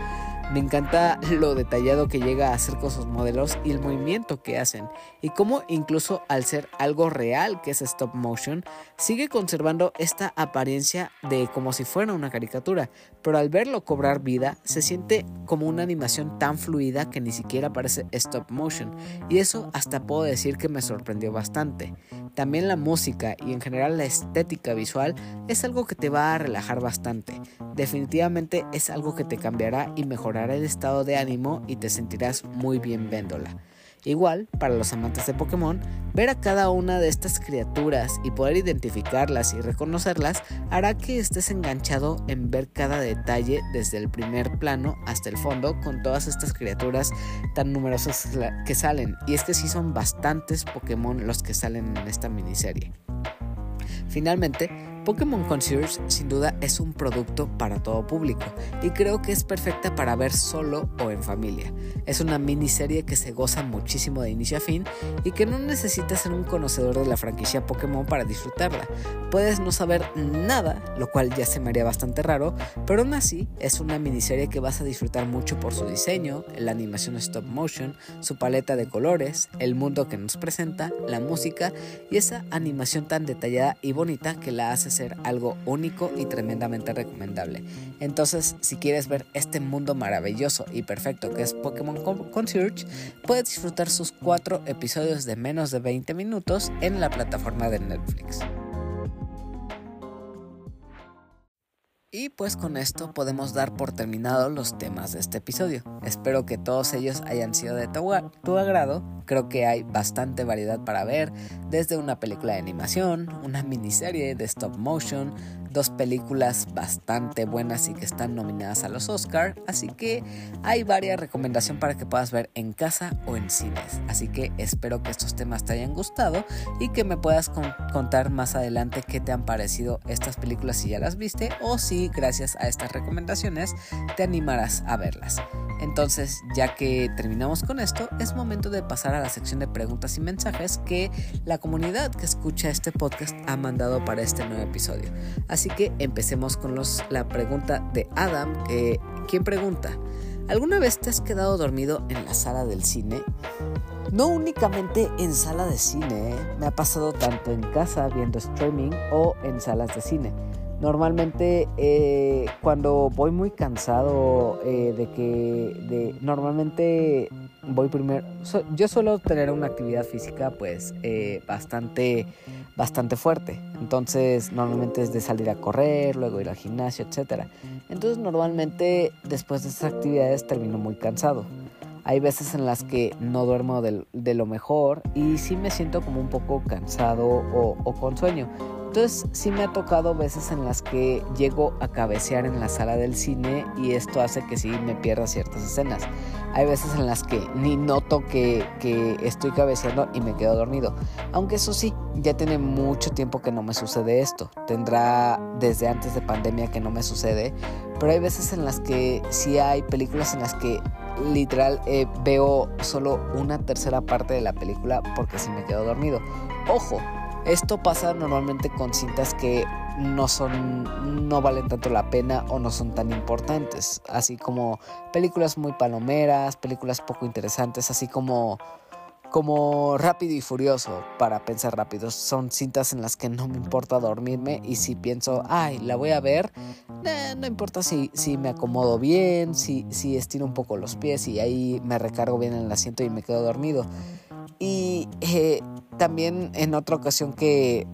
Me encanta lo detallado que llega a hacer con sus modelos y el movimiento que hacen, y cómo incluso al ser algo real que es stop motion, sigue conservando esta apariencia de como si fuera una caricatura, pero al verlo cobrar vida se siente como una animación tan fluida que ni siquiera parece stop motion, y eso hasta puedo decir que me sorprendió bastante. También la música y en general la estética visual es algo que te va a relajar bastante. Definitivamente es algo que te cambiará y mejorará el estado de ánimo y te sentirás muy bien viéndola. Igual, para los amantes de Pokémon, ver a cada una de estas criaturas y poder identificarlas y reconocerlas hará que estés enganchado en ver cada detalle desde el primer plano hasta el fondo con todas estas criaturas tan numerosas que salen. Y es que sí son bastantes Pokémon los que salen en esta miniserie. Finalmente, Pokémon Concierge sin duda es un producto para todo público y creo que es perfecta para ver solo o en familia. Es una miniserie que se goza muchísimo de inicio a fin y que no necesitas ser un conocedor de la franquicia Pokémon para disfrutarla. Puedes no saber nada, lo cual ya se me haría bastante raro, pero aún así es una miniserie que vas a disfrutar mucho por su diseño, la animación stop motion, su paleta de colores, el mundo que nos presenta, la música y esa animación tan detallada y bonita que la hace ser algo único y tremendamente recomendable. Entonces, si quieres ver este mundo maravilloso y perfecto que es Pokémon Concierge, puedes disfrutar sus cuatro episodios de menos de 20 minutos en la plataforma de Netflix. Y pues con esto podemos dar por terminado los temas de este episodio. Espero que todos ellos hayan sido de tu, agrado. Creo que hay bastante variedad para ver, desde una película de animación, una miniserie de stop motion, dos películas bastante buenas y que están nominadas a los Oscar, así que hay varias recomendaciones para que puedas ver en casa o en cines. Así que espero que estos temas te hayan gustado y que me puedas contar más adelante qué te han parecido estas películas si ya las viste o si gracias a estas recomendaciones te animarás a verlas. Entonces, ya que terminamos con esto, es momento de pasar a la sección de preguntas y mensajes que la comunidad que escucha este podcast ha mandado para este nuevo episodio. Así que empecemos con la pregunta de Adam, que, ¿quién pregunta? ¿Alguna vez te has quedado dormido en la sala del cine? No únicamente en sala de cine, ¿eh? me ha pasado tanto en casa viendo streaming o en salas de cine. Normalmente eh, cuando voy muy cansado eh, de que normalmente voy primero yo suelo tener una actividad física pues bastante bastante fuerte. Entonces normalmente es de salir a correr, luego ir al gimnasio, etc. Entonces normalmente después de esas actividades termino muy cansado. Hay veces en las que no duermo de, lo mejor y sí me siento como un poco cansado o, o con sueño. Entonces sí me ha tocado veces en las que llego a cabecear en la sala del cine y esto hace que sí me pierda ciertas escenas. Hay veces en las que ni noto que, estoy cabeceando y me quedo dormido. Aunque eso sí, ya tiene mucho tiempo que no me sucede esto. Tendrá desde antes de pandemia que no me sucede. Pero hay veces en las que sí hay películas en las que literal eh, veo solo una tercera parte de la película porque si me quedo dormido. Ojo, esto pasa normalmente con cintas que no son no valen tanto la pena o no son tan importantes, así como películas muy palomeras, películas poco interesantes, así como como Rápido y Furioso para pensar rápido. Son cintas en las que no me importa dormirme y si pienso, ay, la voy a ver, no importa si, si me acomodo bien, si, si estiro un poco los pies y ahí me recargo bien en el asiento y me quedo dormido. Y eh, también en otra ocasión que,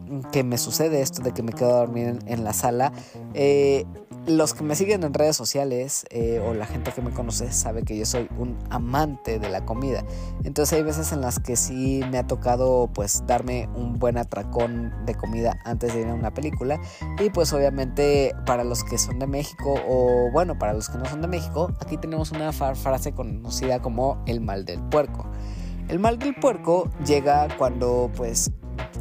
me sucede esto de que me quedo a dormir en, la sala, eh, los que me siguen en redes sociales eh, o la gente que me conoce sabe que yo soy un amante de la comida. Entonces hay veces en las que sí me ha tocado pues darme un buen atracón de comida antes de ir a una película. Y pues obviamente para los que son de México o bueno, para los que no son de México, aquí tenemos una frase conocida como el mal del puerco. El mal del puerco llega cuando pues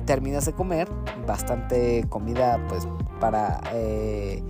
terminas de comer bastante comida pues para eh,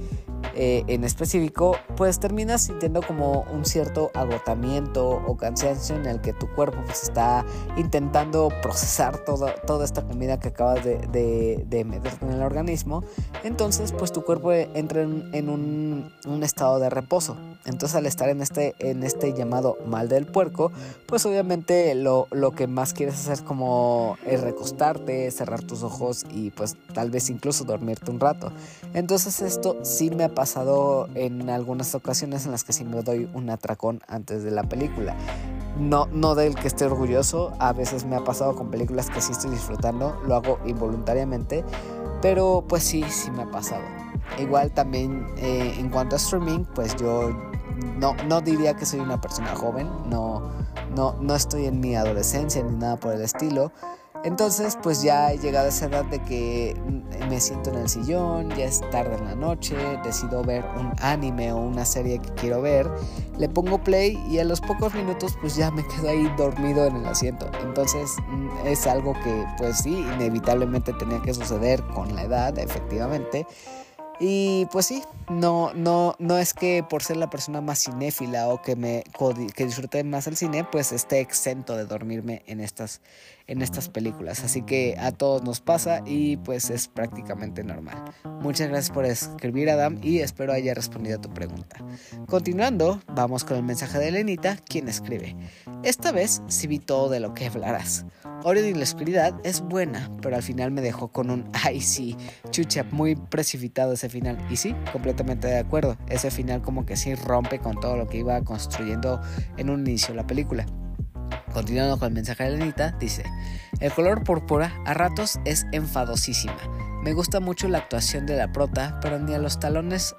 eh, en específico, pues terminas sintiendo como un cierto agotamiento o cansancio en el que tu cuerpo pues está intentando procesar toda esta comida que acabas de, de, meter en el organismo. Entonces pues tu cuerpo entra en, un, un, estado de reposo. Entonces al estar en este, en este llamado mal del puerco, pues obviamente lo, lo que más quieres hacer como es recostarte, cerrar tus ojos y pues tal vez incluso dormirte un rato. Entonces esto sí me ha pasado en algunas ocasiones en las que sí me doy un atracón antes de la película. No, no del que esté orgulloso, a veces me ha pasado con películas que sí estoy disfrutando, lo hago involuntariamente, pero pues sí, sí me ha pasado. Igual también eh, en cuanto a streaming, pues yo no, no diría que soy una persona joven, no, no, no estoy en mi adolescencia ni nada por el estilo, entonces, pues ya he llegado a esa edad de que me siento en el sillón, ya es tarde en la noche, decido ver un anime o una serie que quiero ver, le pongo play y a los pocos minutos pues ya me quedo ahí dormido en el asiento. Entonces mm, es algo que pues sí, inevitablemente tenía que suceder con la edad, efectivamente. Y pues sí, no, no, no es que por ser la persona más cinéfila o que me que disfrute más el cine, pues esté exento de dormirme en estas, en estas películas. Así que a todos nos pasa y pues es prácticamente normal. Muchas gracias por escribir, Adam, y espero haya respondido a tu pregunta. Continuando, vamos con el mensaje de Lenita, quien escribe. Esta vez sí vi todo de lo que hablarás. Orion y la oscuridad es buena, pero al final me dejó con un ay sí, chucha, muy precipitado ese final. Y sí, completamente de acuerdo. Ese final como que sí rompe con todo lo que iba construyendo en un inicio la película. Continuando con el mensaje de Lenita, dice, el color púrpura a ratos es enfadosísima. Me gusta mucho la actuación de la prota, pero ni a los talones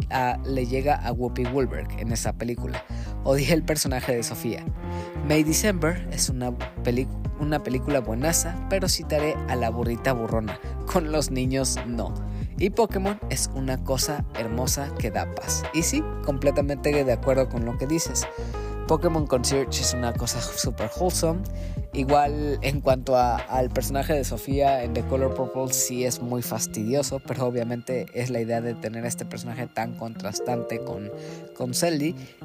le llega a Whoopi Goldberg en esa película. Odié el personaje de Sofía. May December es una una película buenaza, pero citaré a la burrita burrona. Con los niños no. Y Pokémon es una cosa hermosa que da paz. Y sí, completamente de acuerdo con lo que dices. Pokémon Concierge es una cosa super wholesome. Igual en cuanto al personaje de Sofía en The Color Purple sí es muy fastidioso, pero obviamente es la idea de tener este personaje tan contrastante con, con.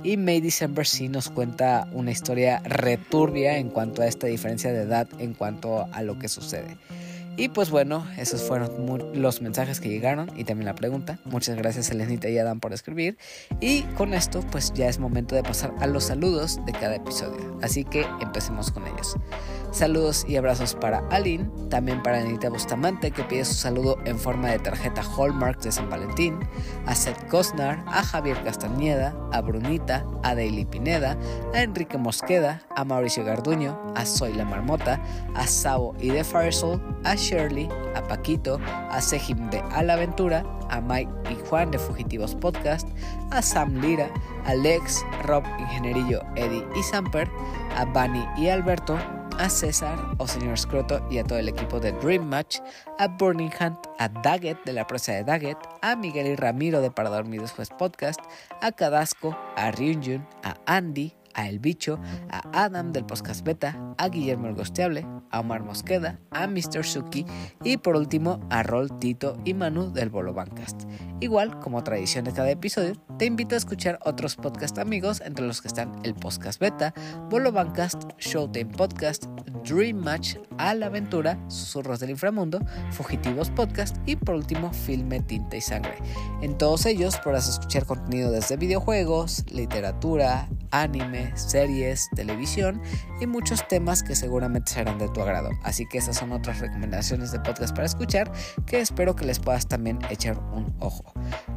Y May December sí nos cuenta una historia returbia en cuanto a esta diferencia de edad en cuanto a lo que sucede. Y pues bueno, esos fueron los mensajes que llegaron y también la pregunta. Muchas gracias Elenita y Adam por escribir. Y con esto pues ya es momento de pasar a los saludos de cada episodio. Así que empecemos con ellos. Saludos y abrazos para Aline, también para Anita Bustamante que pide su saludo en forma de tarjeta Hallmark de San Valentín, a Seth Cosnar, a Javier Castañeda, a Brunita, a Daily Pineda, a Enrique Mosqueda, a Mauricio Garduño, a Soy la Marmota, a Sabo y de Firesoul, a Shirley, a Paquito, a Sejim de A la Aventura, a Mike y Juan de Fugitivos Podcast, a Sam Lira, a Lex, Rob, Ingenierillo, Eddie y Samper, a Bunny y Alberto, a César o señor Scroto y a todo el equipo de Dream Match, a Burning Hunt, a Daggett de la prosa de Daggett, a Miguel y Ramiro de Para Dormir Después Podcast, a Cadasco, a Ryunjun, a Andy, a El Bicho, a Adam del Podcast Beta, a Guillermo el Gosteable, a Omar Mosqueda, a Mr. Suki y por último a Rol, Tito y Manu del Bolo Bancast. Igual, como tradición de cada episodio, te invito a escuchar otros podcast amigos entre los que están el Podcast Beta, Bolo Bancast, Showtime Podcast, Dream Match, A la Aventura, Susurros del Inframundo, Fugitivos Podcast y por último Filme, Tinta y Sangre. En todos ellos podrás escuchar contenido desde videojuegos, literatura, anime, series, televisión y muchos temas que seguramente serán de tu agrado. Así que esas son otras recomendaciones de podcast para escuchar que espero que les puedas también echar un ojo.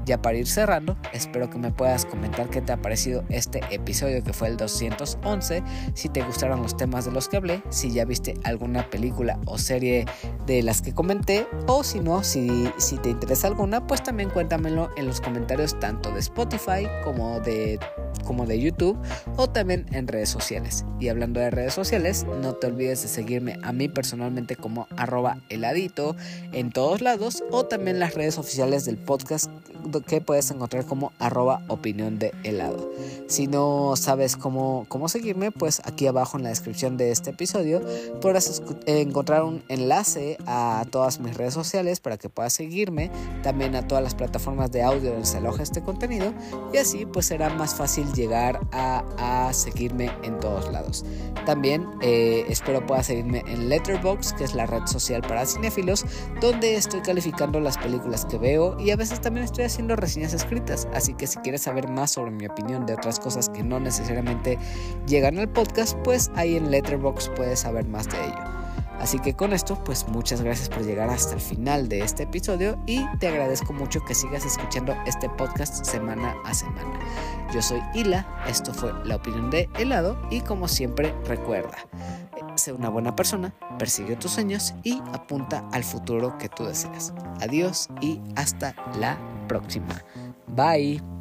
Ya para ir cerrando, espero que me puedas comentar qué te ha parecido este episodio que fue el 211, si te gustaron los temas de los que hablé, si ya viste alguna película o serie de las que comenté o si no, si, si te interesa alguna, pues también cuéntamelo en los comentarios tanto de Spotify como de como de YouTube o también en redes sociales. Y hablando de redes sociales, no te olvides de seguirme a mí personalmente como arroba heladito en todos lados o también las redes oficiales del podcast que puedes encontrar como arroba opinión de helado. Si no sabes cómo, cómo seguirme, pues aquí abajo en la descripción de este episodio podrás encontrar un enlace a todas mis redes sociales para que puedas seguirme, también a todas las plataformas de audio donde se aloja este contenido y así pues será más fácil llegar a, seguirme en todos lados. También eh, espero puedas seguirme en Letterboxd, que es la red social para cinéfilos, donde estoy calificando las películas que veo y a veces también estoy haciendo reseñas escritas, así que si quieres saber más sobre mi opinión de otras cosas que no necesariamente llegan al podcast, pues ahí en Letterboxd puedes saber más de ello. Así que con esto, pues muchas gracias por llegar hasta el final de este episodio y te agradezco mucho que sigas escuchando este podcast semana a semana. Yo soy Hila, esto fue La opinión de helado y como siempre recuerda, sé una buena persona, persigue tus sueños y apunta al futuro que tú deseas. Adiós y hasta la próxima. Bye.